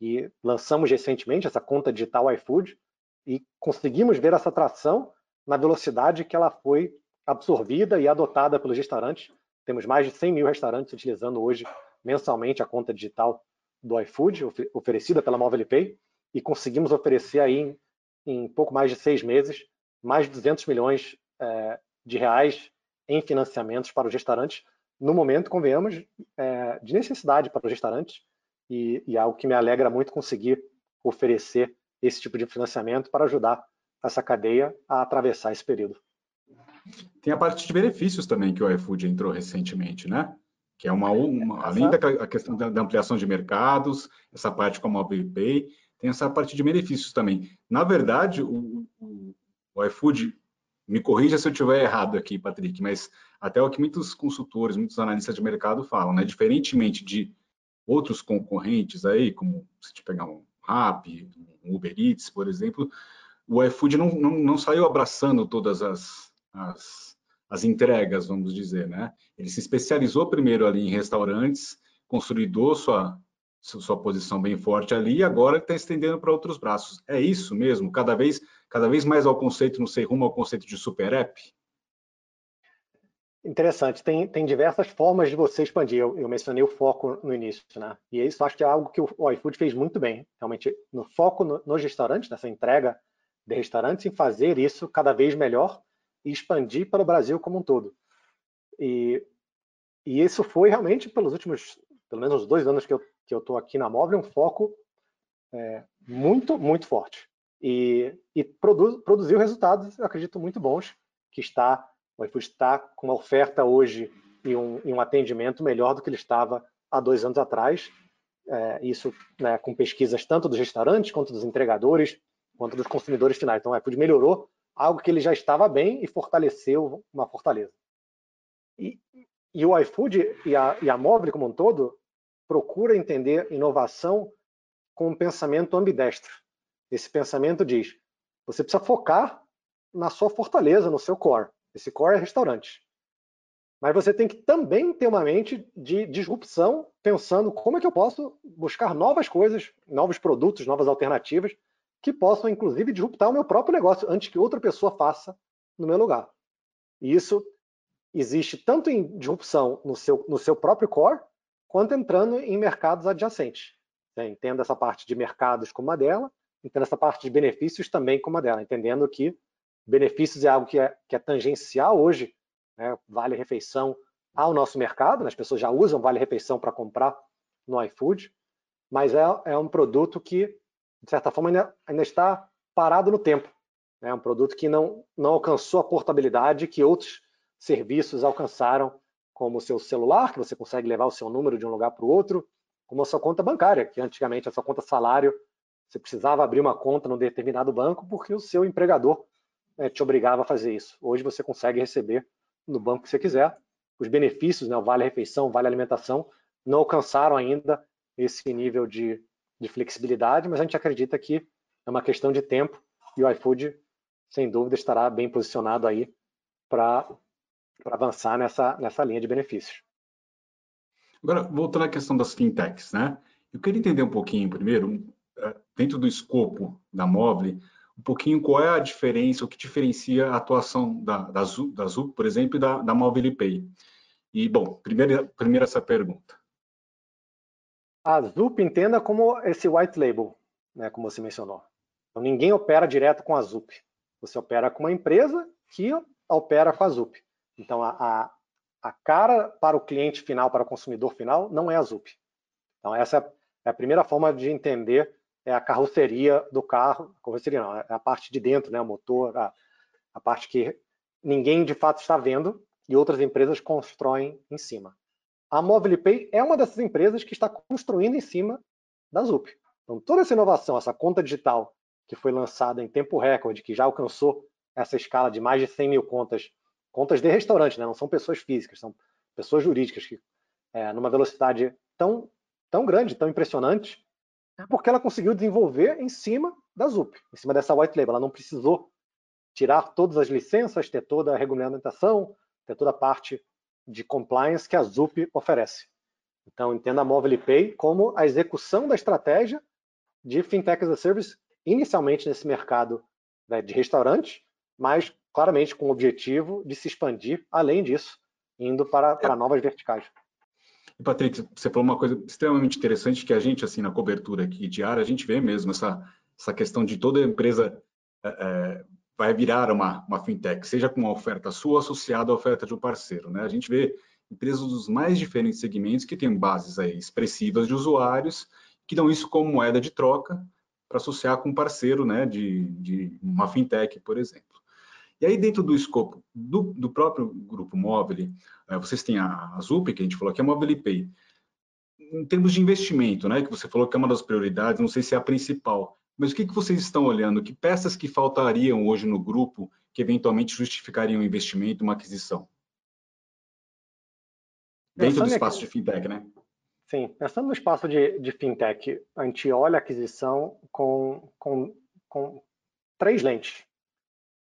E lançamos recentemente essa conta digital iFood e conseguimos ver essa atração na velocidade que ela foi absorvida e adotada pelos restaurantes. Temos mais de 100 mil restaurantes utilizando hoje mensalmente a conta digital do iFood, oferecida pela Mobile Pay, e conseguimos oferecer aí em, em pouco mais de seis meses mais de 200 milhões é, de reais em financiamentos para os restaurantes, no momento, convenhamos, é, de necessidade para os restaurantes, e, e é algo que me alegra muito conseguir oferecer esse tipo de financiamento para ajudar essa cadeia a atravessar esse período. Tem a parte de benefícios também que o iFood entrou recentemente, né? Que é uma, uma além da questão da, ampliação de mercados, essa parte com a Mobile Pay, tem essa parte de benefícios também. Na verdade, o, o, o iFood, me corrija se eu estiver errado aqui, Patrick, mas até o que muitos consultores, muitos analistas de mercado falam, né? Diferentemente de outros concorrentes aí, como se te pegar um Rappi, um Uber Eats, por exemplo, o iFood não, não, não saiu abraçando todas as, as, as, entregas, vamos dizer, né? Ele se especializou primeiro ali em restaurantes, consolidou sua, sua posição bem forte ali e agora está estendendo para outros braços. É isso mesmo? Cada vez, cada vez mais ao conceito, não sei, rumo ao conceito de super app? Interessante, tem, tem diversas formas de você expandir. Eu, eu, mencionei o foco no início, né? E isso acho que é algo que o, o iFood fez muito bem. Realmente, no foco no, nos restaurantes, nessa entrega de restaurantes, em fazer isso cada vez melhor e expandir para o Brasil como um todo. E, e isso foi realmente, pelos últimos, pelo menos os dois anos que eu que eu estou aqui na Móvel, um foco é, muito, muito forte. E, e produz, produziu resultados, eu acredito, muito bons, que está, o iFood está com uma oferta hoje e um, e um atendimento melhor do que ele estava há dois anos atrás. É, isso né, com pesquisas tanto dos restaurantes, quanto dos entregadores, quanto dos consumidores finais. Então, o iFood melhorou algo que ele já estava bem e fortaleceu uma fortaleza. E, e o iFood e a, e a Mobile como um todo procura entender inovação com um pensamento ambidestro. Esse pensamento diz: você precisa focar na sua fortaleza, no seu core. Esse core é restaurante. Mas você tem que também ter uma mente de disrupção, pensando como é que eu posso buscar novas coisas, novos produtos, novas alternativas, que possam, inclusive, disruptar o meu próprio negócio antes que outra pessoa faça no meu lugar. E isso existe tanto em disrupção no seu, no seu próprio core, quanto entrando em mercados adjacentes. Né? Essa parte de mercados como a dela, entenda essa parte de benefícios também como a dela, entendendo que benefícios é algo que é, que é tangencial hoje, né? vale refeição ao nosso mercado, né? as pessoas já usam vale refeição para comprar no iFood, mas é, é, um produto que, de certa forma, ainda, ainda está parado no tempo. É um produto que não, não alcançou a portabilidade que outros serviços alcançaram como o seu celular, que você consegue levar o seu número de um lugar para o outro, como a sua conta bancária, que antigamente a sua conta salário, você precisava abrir uma conta num determinado banco porque o seu empregador né, te obrigava a fazer isso. Hoje você consegue receber no banco que você quiser. Os benefícios, né, o vale refeição, vale alimentação, não alcançaram ainda esse nível de, de flexibilidade, mas a gente acredita que é uma questão de tempo e o iFood, sem dúvida, estará bem posicionado aí para para avançar nessa, nessa linha de benefícios. Agora, voltando à questão das fintechs, né? Eu queria entender um pouquinho, primeiro, eh, dentro do escopo da Mobile, um pouquinho qual é a diferença, o que diferencia a atuação da, da, Zup, da por exemplo, e da, da Mobile Pay. E, bom, primeiro, primeiro essa pergunta. A Zup entenda como esse white label, né, como você mencionou. Então, ninguém opera direto com a Zup. Você opera com uma empresa que opera com a Zup. Então, a, a, a cara para o cliente final, para o consumidor final, não é a ZUP. Então, essa é a primeira forma de entender é a carroceria do carro, a carroceria não, é a parte de dentro, né, o motor, a, a parte que ninguém de fato está vendo e outras empresas constroem em cima. A Mobile Pay é uma dessas empresas que está construindo em cima da ZUP. Então, toda essa inovação, essa conta digital que foi lançada em tempo recorde, que já alcançou essa escala de mais de 100 mil contas contas de restaurante, né? não são pessoas físicas, são pessoas jurídicas que, é, numa velocidade tão, tão grande, tão impressionante, é porque ela conseguiu desenvolver em cima da ZUP, em cima dessa white label. Ela não precisou tirar todas as licenças, ter toda a regulamentação, ter toda a parte de compliance que a ZUP oferece. Então, entenda a Mobile Pay como a execução da estratégia de Fintech as a Service, inicialmente nesse mercado né, de restaurante, mas claramente com o objetivo de se expandir, além disso, indo para, para novas verticais. E, Patrick, você falou uma coisa extremamente interessante que a gente, assim, na cobertura aqui diária, a gente vê mesmo essa, essa questão de toda empresa é, é, vai virar uma, uma fintech, seja com uma oferta sua associada à oferta de um parceiro. Né? A gente vê empresas dos mais diferentes segmentos que têm bases aí expressivas de usuários, que dão isso como moeda de troca para associar com um parceiro né, de, de uma fintech, por exemplo. E aí, dentro do escopo do, do próprio grupo móvel, eh, vocês têm a, a ZUP, que a gente falou que é a Mobile Pay. Em termos de investimento, né, que você falou que é uma das prioridades, não sei se é a principal, mas o que, que vocês estão olhando? Que peças que faltariam hoje no grupo que eventualmente justificariam um investimento, uma aquisição? Dentro do espaço de fintech, né? Sim, pensando no espaço de, de fintech, a gente olha a aquisição com, com, com três lentes.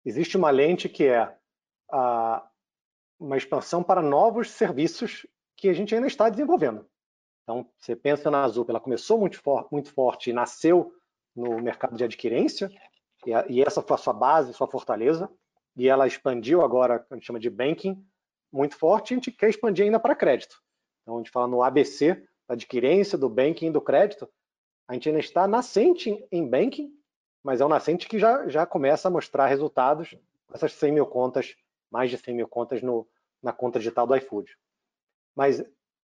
Existe uma lente que é a, uma expansão para novos serviços que a gente ainda está desenvolvendo. Então, você pensa na Azul, ela começou muito, for, muito forte e nasceu no mercado de adquirência, e, a, e, essa foi a sua base, sua fortaleza, e ela expandiu agora, a gente chama de banking, muito forte, e a gente quer expandir ainda para crédito. Então, a gente fala no ABC, da adquirência, do banking e do crédito, a gente ainda está nascente em banking, mas é um nascente que já, já começa a mostrar resultados essas 100 mil contas, mais de 100 mil contas no, na conta digital do iFood. Mas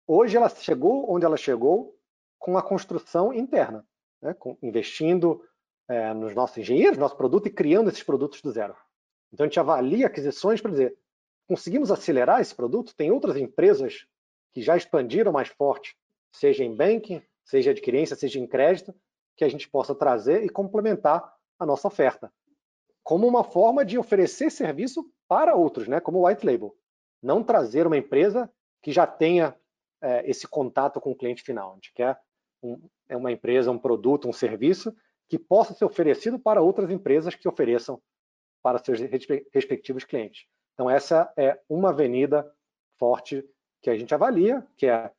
hoje ela chegou onde ela chegou com a construção interna, né? com, investindo é, nos nossos engenheiros, nosso produto e criando esses produtos do zero. Então a gente avalia aquisições para dizer, conseguimos acelerar esse produto? Tem outras empresas que já expandiram mais forte, seja em banking, seja adquirência, seja em crédito, que a gente possa trazer e complementar a nossa oferta, como uma forma de oferecer serviço para outros, né? como white label. Não trazer uma empresa que já tenha é, esse contato com o cliente final. A gente quer um, é uma empresa, um produto, um serviço que possa ser oferecido para outras empresas que ofereçam para seus respectivos clientes. Então, essa é uma avenida forte que a gente avalia, que é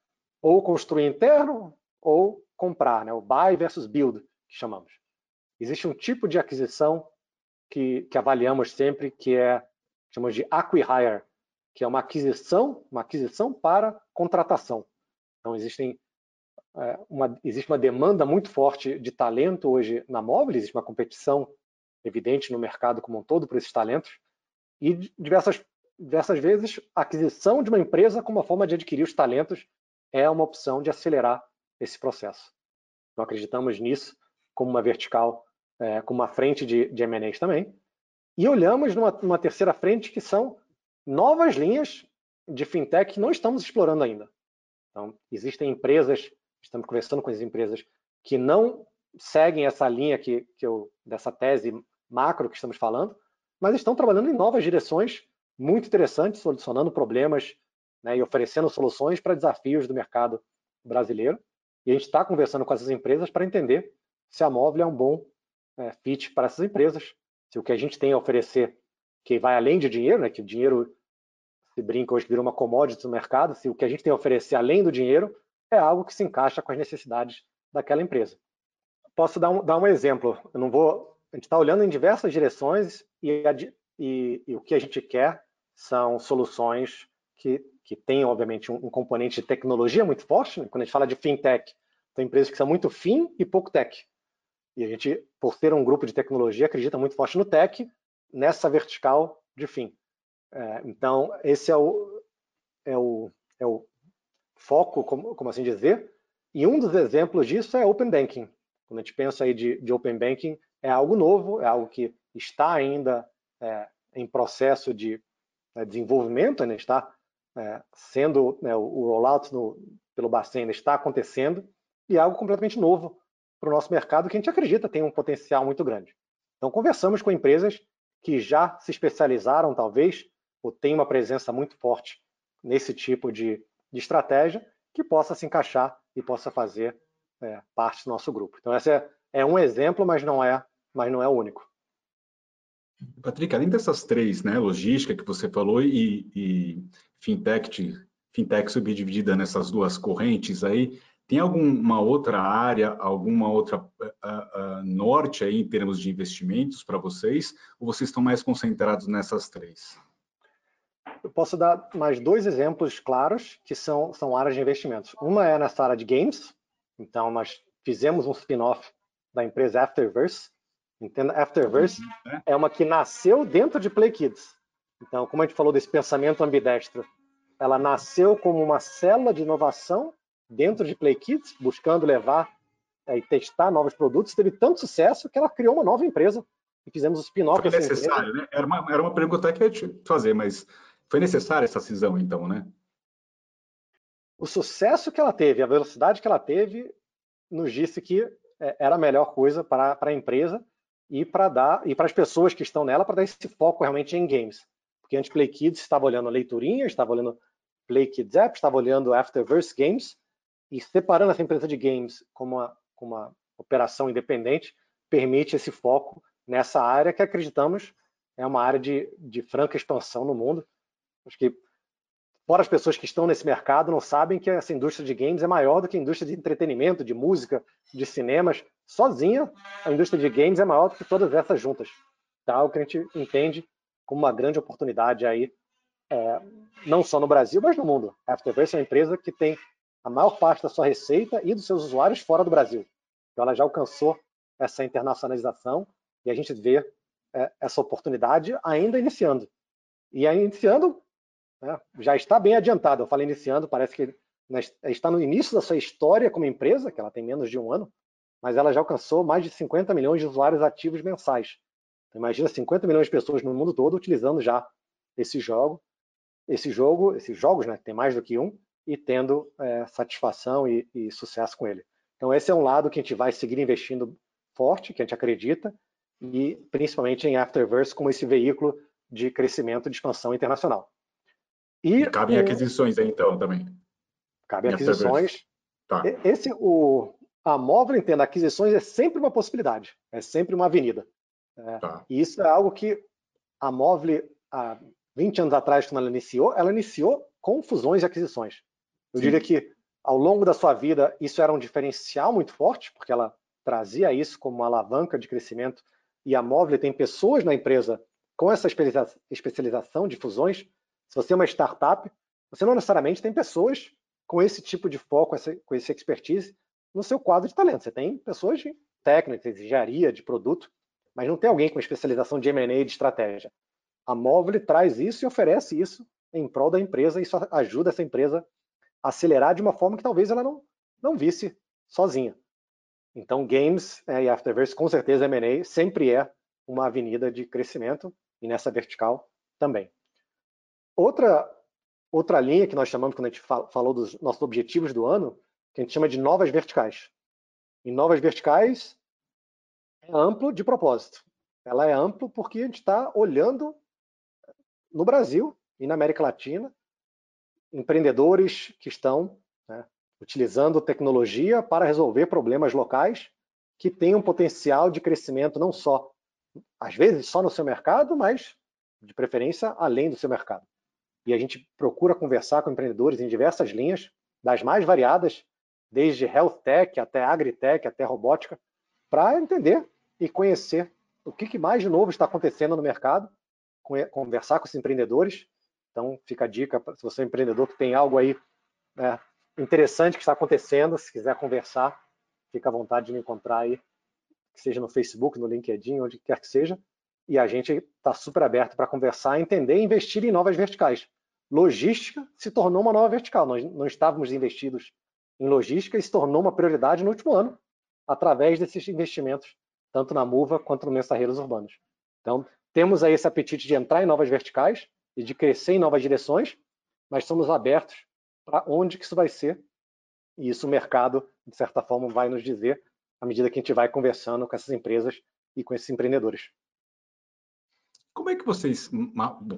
ou construir interno ou comprar, né? o buy versus build, que chamamos. Existe um tipo de aquisição que, que avaliamos sempre, que é chamamos de acquihire, que é uma aquisição, uma aquisição para contratação. Então existem é, uma, existe uma demanda muito forte de talento hoje na móvel, existe uma competição evidente no mercado como um todo por esses talentos e diversas diversas vezes a aquisição de uma empresa como uma forma de adquirir os talentos é uma opção de acelerar esse processo. Não acreditamos nisso como uma vertical, é, como uma frente de, de M&As também. E olhamos numa, numa terceira frente que são novas linhas de fintech que não estamos explorando ainda. Então, existem empresas, estamos conversando com as empresas que não seguem essa linha que, que eu, dessa tese macro que estamos falando, mas estão trabalhando em novas direções muito interessantes, solucionando problemas né, e oferecendo soluções para desafios do mercado brasileiro. E a gente está conversando com essas empresas para entender se a móvel é um bom é, fit para essas empresas, se o que a gente tem a oferecer, que vai além de dinheiro, né, que o dinheiro se brinca hoje virou uma commodity no mercado, se o que a gente tem a oferecer além do dinheiro é algo que se encaixa com as necessidades daquela empresa. Posso dar um, dar um exemplo? Eu não vou. A gente está olhando em diversas direções e, a, e, e, o que a gente quer são soluções que que tem, obviamente, um, um componente de tecnologia muito forte. Né? Quando a gente fala de fintech, tem empresas que são muito fin e pouco tech. E a gente, por ter um grupo de tecnologia, acredita muito forte no tech, nessa vertical de fim. É, então, esse é o, é o, é o foco, como, como, assim dizer, e um dos exemplos disso é Open Banking. Quando a gente pensa aí de, de Open Banking, é algo novo, é algo que está ainda é, em processo de é, desenvolvimento, né? está é, sendo né, o, rollout no, pelo Bacen está acontecendo e é algo completamente novo para o nosso mercado que a gente acredita tem um potencial muito grande. Então, conversamos com empresas que já se especializaram, talvez, ou têm uma presença muito forte nesse tipo de, de estratégia, que possa se encaixar e possa fazer é, parte do nosso grupo. Então, esse é, é um exemplo, mas não é, mas não é o único. Patrick, além dessas três, né, logística que você falou e, e fintech, fintech subdividida nessas duas correntes aí, tem alguma outra área, alguma outra uh, uh, norte aí em termos de investimentos para vocês, ou vocês estão mais concentrados nessas três? Eu posso dar mais dois exemplos claros que são, são áreas de investimentos. Uma é nessa área de games, então nós fizemos um spin-off da empresa Afterverse, Entenda, Afterverse uhum. é uma que nasceu dentro de Play Kids. Então, como a gente falou desse pensamento ambidestro, ela nasceu como uma célula de inovação dentro de Play Kids, buscando levar é, e testar novos produtos, teve tanto sucesso que ela criou uma nova empresa e fizemos o spin-off. Foi necessário, né? Era uma, era uma pergunta que eu ia te fazer, mas foi necessária essa cisão, então, né? O sucesso que ela teve, a velocidade que ela teve, nos disse que é, era a melhor coisa para, para a empresa e para dar e para as pessoas que estão nela para dar esse foco realmente em games. Porque antes Play Kids estava olhando leiturinha, estava olhando Play Kids App, estava olhando Afterverse Games e separando essa empresa de games como uma, uma operação independente permite esse foco nessa área que acreditamos é uma área de, de franca expansão no mundo. Acho que fora as pessoas que estão nesse mercado não sabem que essa indústria de games é maior do que a indústria de entretenimento, de música, de cinemas. Sozinha, a indústria de games é maior do que todas essas juntas. Tá? algo que a gente entende como uma grande oportunidade aí, é, não só no Brasil, mas no mundo. A Afterverse é uma empresa que tem a maior parte da sua receita e dos seus usuários fora do Brasil. Então, ela já alcançou essa internacionalização e a gente vê é, essa oportunidade ainda iniciando. E aí, iniciando, né, já está bem adiantado. Eu falei iniciando, parece que né, está no início da sua história como empresa, que ela tem menos de um ano, mas ela já alcançou mais de 50 milhões de usuários ativos mensais. Então, imagina 50 milhões de pessoas no mundo todo utilizando já esse jogo, esse jogo, esses jogos, né, que tem mais do que um, e tendo é, satisfação e, e, sucesso com ele. Então esse é um lado que a gente vai seguir investindo forte, que a gente acredita, e principalmente em Afterverse como esse veículo de crescimento e expansão internacional. E, e cabem aquisições aí, então também. Cabem aquisições. Tá. Esse, o, a móvel entenda, aquisições é sempre uma possibilidade, é sempre uma avenida. É, tá. E isso é algo que a móvel, há 20 anos atrás, quando ela iniciou, ela iniciou com fusões e aquisições. Eu Sim. diria que ao longo da sua vida isso era um diferencial muito forte, porque ela trazia isso como uma alavanca de crescimento e a móvel tem pessoas na empresa com essa especialização de fusões. Se você é uma startup, você não necessariamente tem pessoas com esse tipo de foco, com esse expertise no seu quadro de talento. Você tem pessoas de técnica, de engenharia, de produto, mas não tem alguém com especialização de M&A e de estratégia. A Móvel traz isso e oferece isso em prol da empresa e isso ajuda essa empresa a acelerar de uma forma que talvez ela não, não visse sozinha. Então, games é, e Afterverse, com certeza, M&A sempre é uma avenida de crescimento e nessa vertical também. Outra, outra linha que nós chamamos, quando a gente falou dos nossos objetivos do ano, que a gente chama de novas verticais. E novas verticais é amplo de propósito. Ela é amplo porque a gente está olhando no Brasil e na América Latina empreendedores que estão né, utilizando tecnologia para resolver problemas locais que têm um potencial de crescimento não só, às vezes, só no seu mercado, mas de preferência além do seu mercado. E a gente procura conversar com empreendedores em diversas linhas, das mais variadas, desde health tech até agritech, até robótica, para entender e conhecer o que mais de novo está acontecendo no mercado, conversar com os empreendedores. Então, fica a dica, se você é um empreendedor que tem algo aí né, interessante que está acontecendo, se quiser conversar, fica à vontade de me encontrar aí, seja no Facebook, no LinkedIn, onde quer que seja. E a gente está super aberto para conversar, entender e investir em novas verticais. Logística se tornou uma nova vertical. Nós não estávamos investidos em logística e se tornou uma prioridade no último ano, através desses investimentos, tanto na MUVA quanto no Mensarreiros Urbanos. Então, temos aí esse apetite de entrar em novas verticais e de crescer em novas direções, mas somos abertos para onde que isso vai ser. E isso o mercado, de certa forma, vai nos dizer à medida que a gente vai conversando com essas empresas e com esses empreendedores. Como é que vocês,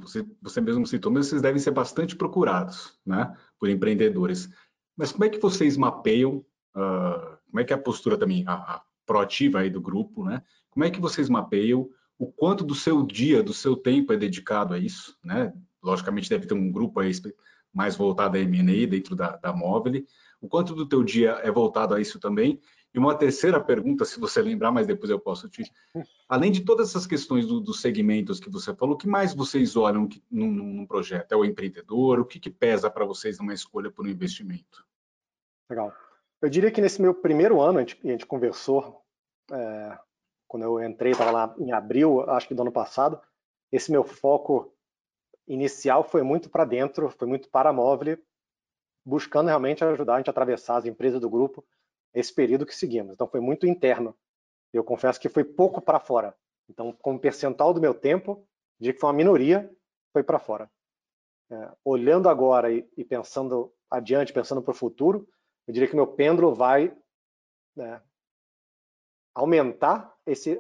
você, você mesmo citou, mas vocês devem ser bastante procurados né, por empreendedores. Mas como é que vocês mapeiam, uh, como é que é a postura também, a, a proativa aí do grupo, né? Como é que vocês mapeiam o quanto do seu dia, do seu tempo é dedicado a isso, né? Logicamente deve ter um grupo aí mais voltado a M&A dentro da, da Móvel. O quanto do teu dia é voltado a isso também? E uma terceira pergunta, se você lembrar, mas depois eu posso te... Além de todas essas questões do, dos segmentos que você falou, o que mais vocês olham num, num projeto? É o empreendedor? O que, que pesa para vocês numa escolha por um investimento? Legal. Eu diria que nesse meu primeiro ano, a gente, a gente conversou, é, quando eu entrei, estava lá em abril, acho que do ano passado, esse meu foco inicial foi muito para dentro, foi muito para a Móvel, buscando realmente ajudar a gente a atravessar as empresas do grupo esse período que seguimos. Então foi muito interno. Eu confesso que foi pouco para fora. Então, como percentual do meu tempo, diria que foi uma minoria, foi para fora. É, olhando agora e, e, pensando adiante, pensando para o futuro, eu diria que meu pêndulo vai né, aumentar esse,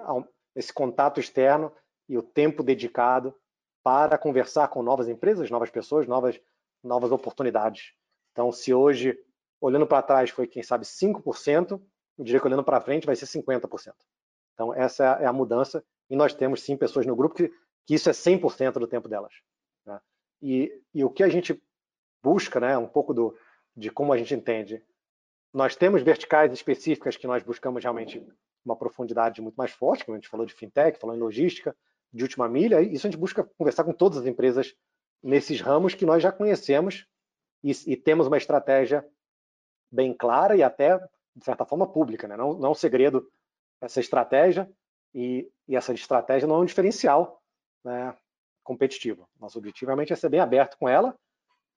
esse contato externo e o tempo dedicado para conversar com novas empresas, novas pessoas, novas, novas oportunidades. Então, se hoje, olhando para trás, foi, quem sabe, 5%, eu diria que olhando para frente vai ser 50%. Então, essa é a mudança. E nós temos, sim, pessoas no grupo que, que isso é 100% do tempo delas. Né? E, e, o que a gente busca, né, um pouco do, de como a gente entende, nós temos verticais específicas que nós buscamos realmente uma profundidade muito mais forte, como a gente falou de fintech, falou em logística, de última milha, isso a gente busca conversar com todas as empresas nesses ramos que nós já conhecemos e, e temos uma estratégia bem clara e até, de certa forma, pública. Né? Não, não é um segredo essa estratégia e, e essa estratégia não é um diferencial né, competitivo. Nosso objetivo realmente é ser bem aberto com ela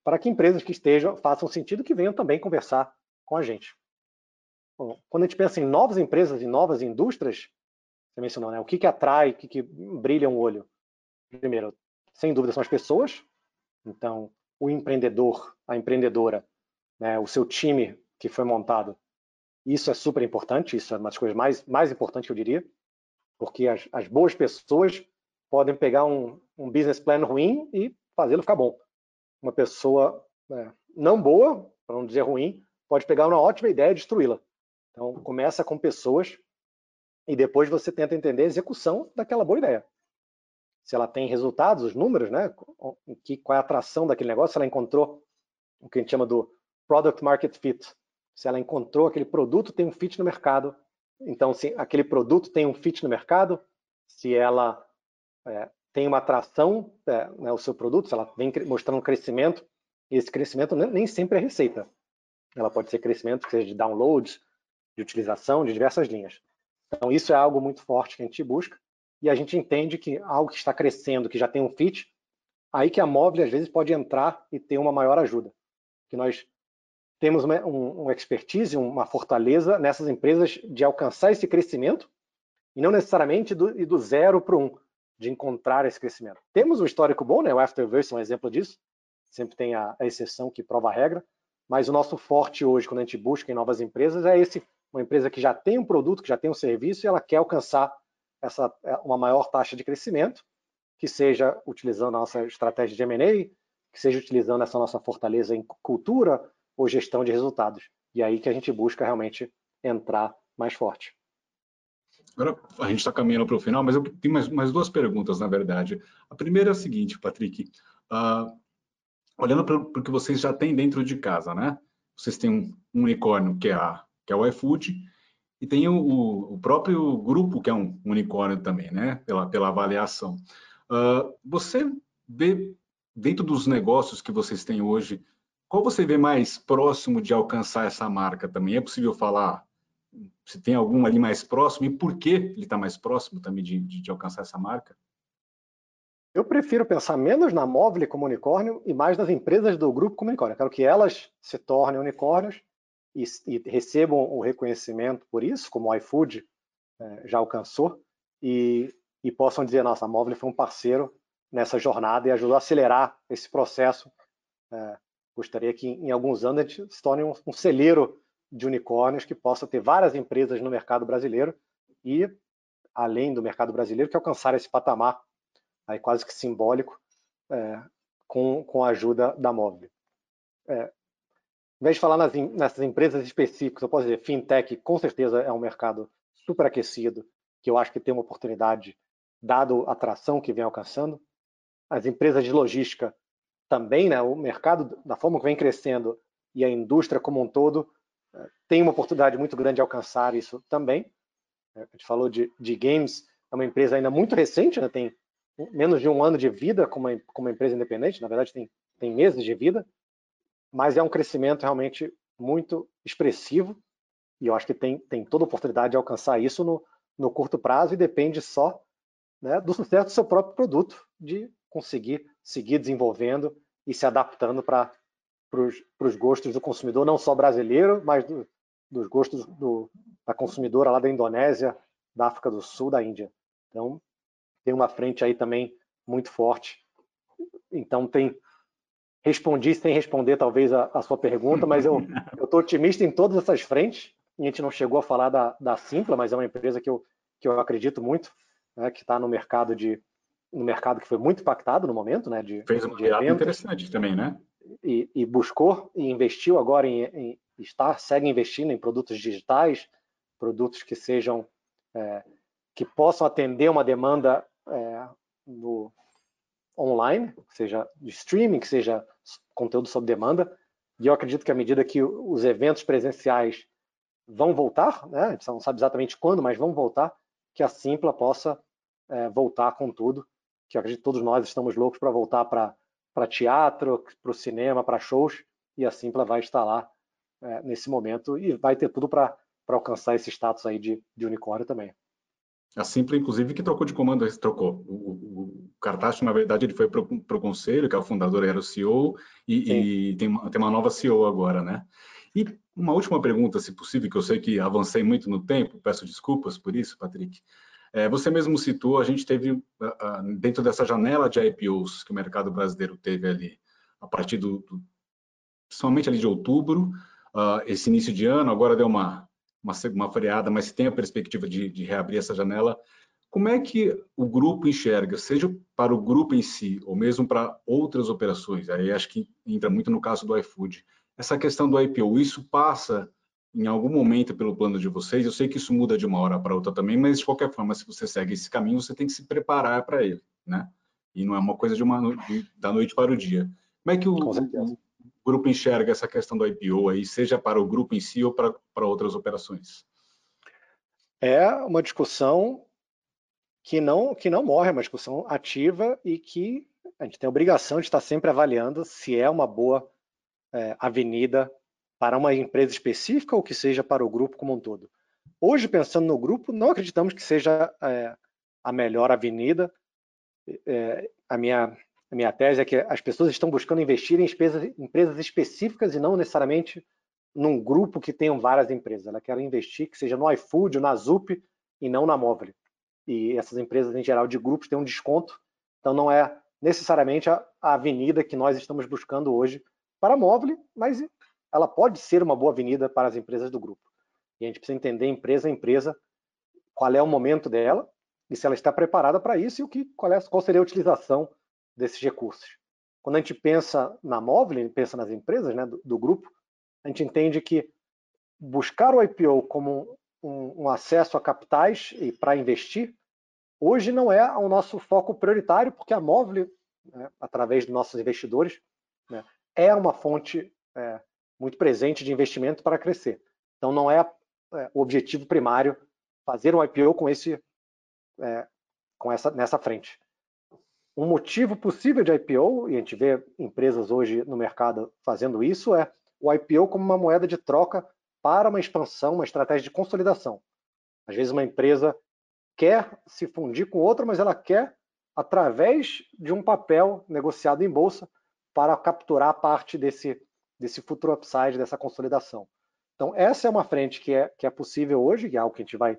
para que empresas que estejam, façam sentido, que venham também conversar com a gente. Bom, quando a gente pensa em novas empresas e novas indústrias, você mencionou, né? O que, que atrai, o que, que brilha um olho? Primeiro, sem dúvida, são as pessoas. Então, o empreendedor, a empreendedora, né, o seu time que foi montado, isso é super importante, isso é uma das coisas mais, mais importantes eu diria, porque as, as boas pessoas podem pegar um, um business plan ruim e fazê-lo ficar bom. Uma pessoa né, não boa, para não dizer ruim, pode pegar uma ótima ideia e destruí-la. Então, começa com pessoas e depois você tenta entender a execução daquela boa ideia. Se ela tem resultados, os números, né? Que, qual é a atração daquele negócio, se ela encontrou o que a gente chama do product market fit. Se ela encontrou aquele produto tem um fit no mercado. Então, se aquele produto tem um fit no mercado, se ela é, tem uma atração, é, né, o seu produto, se ela vem mostrando um crescimento, e esse crescimento nem sempre é receita. Ela pode ser crescimento que seja de downloads, de utilização, de diversas linhas. Então, isso é algo muito forte que a gente busca e a gente entende que algo que está crescendo, que já tem um fit, aí que a móvel às vezes pode entrar e ter uma maior ajuda. Que nós temos uma, um, expertise, uma fortaleza nessas empresas de alcançar esse crescimento e não necessariamente do, e do zero para um, de encontrar esse crescimento. Temos um histórico bom, né? o Afterverse é um exemplo disso, sempre tem a, a exceção que prova a regra, mas o nosso forte hoje, quando a gente busca em novas empresas, é esse uma empresa que já tem um produto, que já tem um serviço e ela quer alcançar essa, é, uma maior taxa de crescimento, que seja utilizando a nossa estratégia de M&A, que seja utilizando essa nossa fortaleza em cultura ou gestão de resultados. E aí que a gente busca realmente entrar mais forte. Agora a gente está caminhando para o final, mas eu tenho mais, mais, duas perguntas, na verdade. A primeira é a seguinte, Patrick. Uh, olhando para o que vocês já têm dentro de casa, né? Vocês têm um, um unicórnio que é a que é o iFood, e tem o, o próprio grupo, que é um unicórnio também, né? Pela, pela avaliação. Uh, você vê, dentro dos negócios que vocês têm hoje, qual você vê mais próximo de alcançar essa marca também? É possível falar se tem algum ali mais próximo e por que ele está mais próximo também de, de, de, alcançar essa marca? Eu prefiro pensar menos na Móvel como unicórnio e mais nas empresas do grupo como unicórnio. Eu quero que elas se tornem unicórnios e, e recebam o reconhecimento por isso, como o iFood é, já alcançou, e, e, possam dizer, nossa, a Móvel foi um parceiro nessa jornada e ajudou a acelerar esse processo. É, gostaria que em alguns anos a gente se torne um, um celeiro de unicórnios que possa ter várias empresas no mercado brasileiro e, além do mercado brasileiro, que alcançar esse patamar aí quase que simbólico é, com, com a ajuda da Móvel. É, em vez de falar nas, nessas empresas específicas, eu posso dizer, fintech com certeza é um mercado super aquecido, que eu acho que tem uma oportunidade, dado a atração que vem alcançando. As empresas de logística também, né, o mercado, da forma que vem crescendo, e a indústria como um todo, eh, tem uma oportunidade muito grande de alcançar isso também. Eh, a gente falou de, de games, é uma empresa ainda muito recente, né, tem menos de um ano de vida como uma, como empresa independente, na verdade tem, tem meses de vida, mas é um crescimento realmente muito expressivo e eu acho que tem, tem toda a oportunidade de alcançar isso no, no curto prazo e depende só né, do sucesso do seu próprio produto, de conseguir seguir desenvolvendo e se adaptando para os gostos do consumidor, não só brasileiro, mas do, dos gostos do, da consumidora lá da Indonésia, da África do Sul, da Índia. Então, tem uma frente aí também muito forte. Então, tem respondi sem responder talvez a, a sua pergunta, mas eu estou otimista em todas essas frentes. A gente não chegou a falar da, da Simpla, mas é uma empresa que eu, que eu acredito muito, né, que está no mercado de no mercado que foi muito impactado no momento, né? De, Fez uma virada interessante também, né? E, e, buscou e investiu agora em, em está segue investindo em produtos digitais, produtos que sejam é, que possam atender uma demanda é, no online, que seja de streaming, que seja conteúdo sob demanda. E eu acredito que à medida que os eventos presenciais vão voltar, né, a gente não sabe exatamente quando, mas vão voltar, que a Simpla possa é, voltar com tudo, que acredito que todos nós estamos loucos para voltar para teatro, para o cinema, para shows, e a Simpla vai estar lá é, nesse momento e vai ter tudo para alcançar esse status aí de, de unicórnio também. A Simpla, inclusive, que trocou de comando, trocou. O, o, o na verdade, ele foi para o conselho, que é o fundador era o CEO, e, e tem, uma, tem uma nova CEO agora, né? E uma última pergunta, se possível, que eu sei que avancei muito no tempo, peço desculpas por isso, Patrick. É, você mesmo citou, a gente teve, dentro dessa janela de IPOs que o mercado brasileiro teve ali, a partir do, do somente ali de outubro, uh, esse início de ano, agora deu uma, uma, uma freada, mas tem a perspectiva de, de reabrir essa janela. Como é que o grupo enxerga, seja para o grupo em si, ou mesmo para outras operações? Aí acho que entra muito no caso do iFood. Essa questão do IPO, isso passa em algum momento pelo plano de vocês? Eu sei que isso muda de uma hora para outra também, mas de qualquer forma, se você segue esse caminho, você tem que se preparar para ele, né? E não é uma coisa de uma de, da noite para o dia. Como é que o, o, grupo enxerga essa questão do IPO aí, seja para o grupo em si ou para, para outras operações? É uma discussão que não, que não morre, é uma discussão ativa e que a gente tem a obrigação de estar sempre avaliando se é uma boa é, avenida para uma empresa específica ou que seja para o grupo como um todo. Hoje, pensando no grupo, não acreditamos que seja é, a melhor avenida. É, a minha a minha tese é que as pessoas estão buscando investir em empresas, empresas específicas e não necessariamente num grupo que tenham várias empresas. Ela quer investir que seja no iFood, na Zup e não na Móvel. E essas empresas, em geral, de grupos têm um desconto. Então, não é necessariamente a, a avenida que nós estamos buscando hoje para Móvel, mas ela pode ser uma boa avenida para as empresas do grupo. E a gente precisa entender empresa a empresa, qual é o momento dela e se ela está preparada para isso e o que, qual, é, qual seria a utilização desses recursos. Quando a gente pensa na móvel, pensa nas empresas né, do, do, grupo, a gente entende que buscar o IPO como um, um acesso a capitais e para investir, hoje não é o nosso foco prioritário, porque a móvel, né, através dos nossos investidores, né, é uma fonte é, muito presente de investimento para crescer. Então, não é, é, o objetivo primário fazer um IPO com esse, é, com essa, nessa frente. Um motivo possível de IPO, e a gente vê empresas hoje no mercado fazendo isso, é o IPO como uma moeda de troca para uma expansão, uma estratégia de consolidação. Às vezes uma empresa quer se fundir com outra, mas ela quer através de um papel negociado em bolsa para capturar parte desse, desse futuro upside, dessa consolidação. Então, essa é uma frente que é, que é possível hoje, que é algo que a gente vai,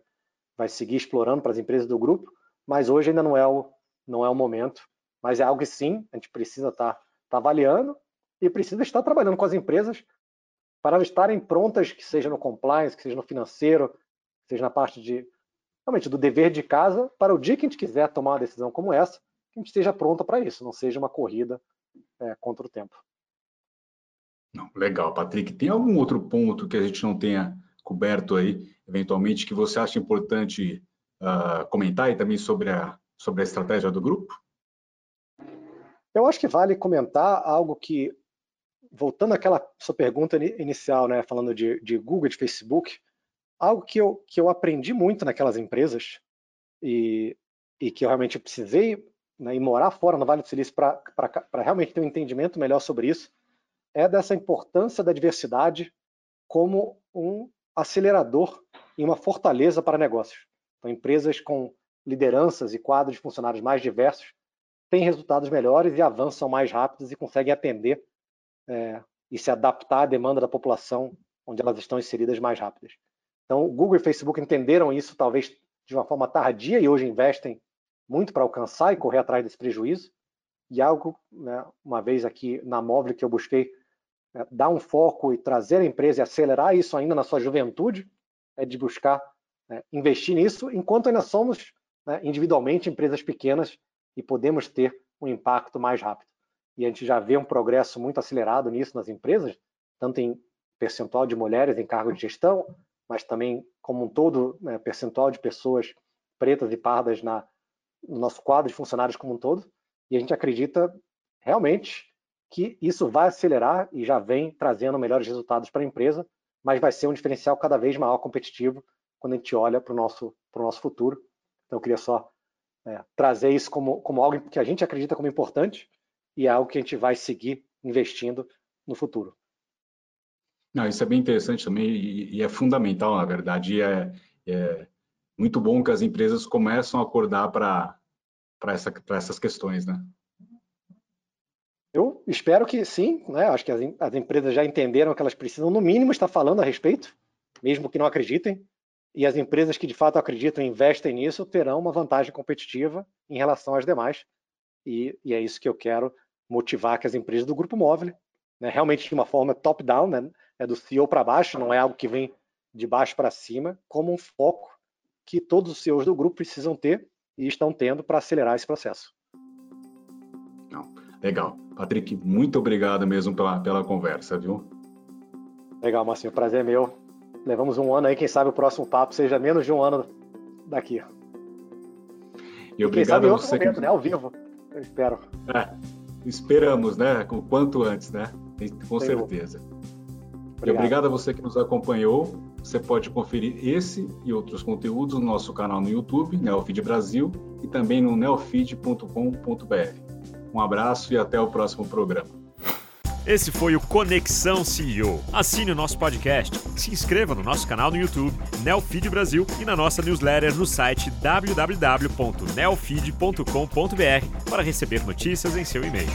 vai seguir explorando para as empresas do grupo, mas hoje ainda não é o, não é o momento, mas é algo que sim, a gente precisa estar tá, tá avaliando e precisa estar trabalhando com as empresas para elas estarem prontas, que seja no compliance, que seja no financeiro, que seja na parte de realmente do dever de casa, para o dia que a gente quiser tomar uma decisão como essa, que a gente esteja pronta para isso, não seja uma corrida é, contra o tempo. Não, legal, Patrick. Tem algum outro ponto que a gente não tenha coberto aí, eventualmente, que você acha importante uh, comentar e também sobre a, sobre a estratégia do grupo? Eu acho que vale comentar algo que, voltando àquela sua pergunta inicial, né, falando de, de Google, de Facebook, algo que eu, que eu aprendi muito naquelas empresas e, e que eu realmente precisei né, morar fora no Vale do Silício para realmente ter um entendimento melhor sobre isso, é dessa importância da diversidade como um acelerador e uma fortaleza para negócios. Então, empresas com lideranças e quadros de funcionários mais diversos têm resultados melhores e avançam mais rápidos e conseguem atender é, e se adaptar à demanda da população onde elas estão inseridas mais rápidas. Então, Google e Facebook entenderam isso talvez de uma forma tardia e hoje investem muito para alcançar e correr atrás desse prejuízo. E algo, né, uma vez aqui na Móvel que eu busquei né, dar um foco e trazer a empresa e acelerar isso ainda na sua juventude, é de buscar né, investir nisso, enquanto ainda somos né, individualmente empresas pequenas e podemos ter um impacto mais rápido. E a gente já vê um progresso muito acelerado nisso nas empresas, tanto em percentual de mulheres em cargo de gestão, mas também como um todo, né, percentual de pessoas pretas e pardas na, no nosso quadro de funcionários como um todo. E a gente acredita realmente que isso vai acelerar e já vem trazendo melhores resultados para a empresa, mas vai ser um diferencial cada vez maior competitivo quando a gente olha para o nosso, nosso futuro. Então, eu queria só é, trazer isso como, como algo que a gente acredita como importante e é algo que a gente vai seguir investindo no futuro. Não, isso é bem interessante também e, e é fundamental, na verdade. É, é, muito bom que as empresas começam a acordar para essa, essas questões, né? Espero que sim, né? Acho que as, as empresas já entenderam que elas precisam, no mínimo, estar falando a respeito, mesmo que não acreditem. E as empresas que de fato acreditam e investem nisso terão uma vantagem competitiva em relação às demais. E, e é isso que eu quero motivar que as empresas do Grupo Móvel, né, realmente de uma forma top-down, né, é do CEO para baixo, não é algo que vem de baixo para cima, como um foco que todos os CEOs do grupo precisam ter e estão tendo para acelerar esse processo. Legal. Patrick, muito obrigado mesmo pela, pela conversa, viu? Legal, Marcinho. Prazer é meu. Levamos um ano aí, quem sabe o próximo papo seja menos de um ano daqui. E obrigado e quem sabe a você. Momento, né? Ao vivo, eu espero. É, esperamos, né? O quanto antes, né? Com certeza. Obrigado. E obrigado a você que nos acompanhou. Você pode conferir esse e outros conteúdos no nosso canal no YouTube, Neofeed Brasil, e também no neofeed.com.br. Um abraço e até o próximo programa. Esse foi o Conexão CEO. Assine o nosso podcast, se inscreva no nosso canal no YouTube, Neofeed Brasil, e na nossa newsletter no site www.neofeed.com.br para receber notícias em seu e-mail.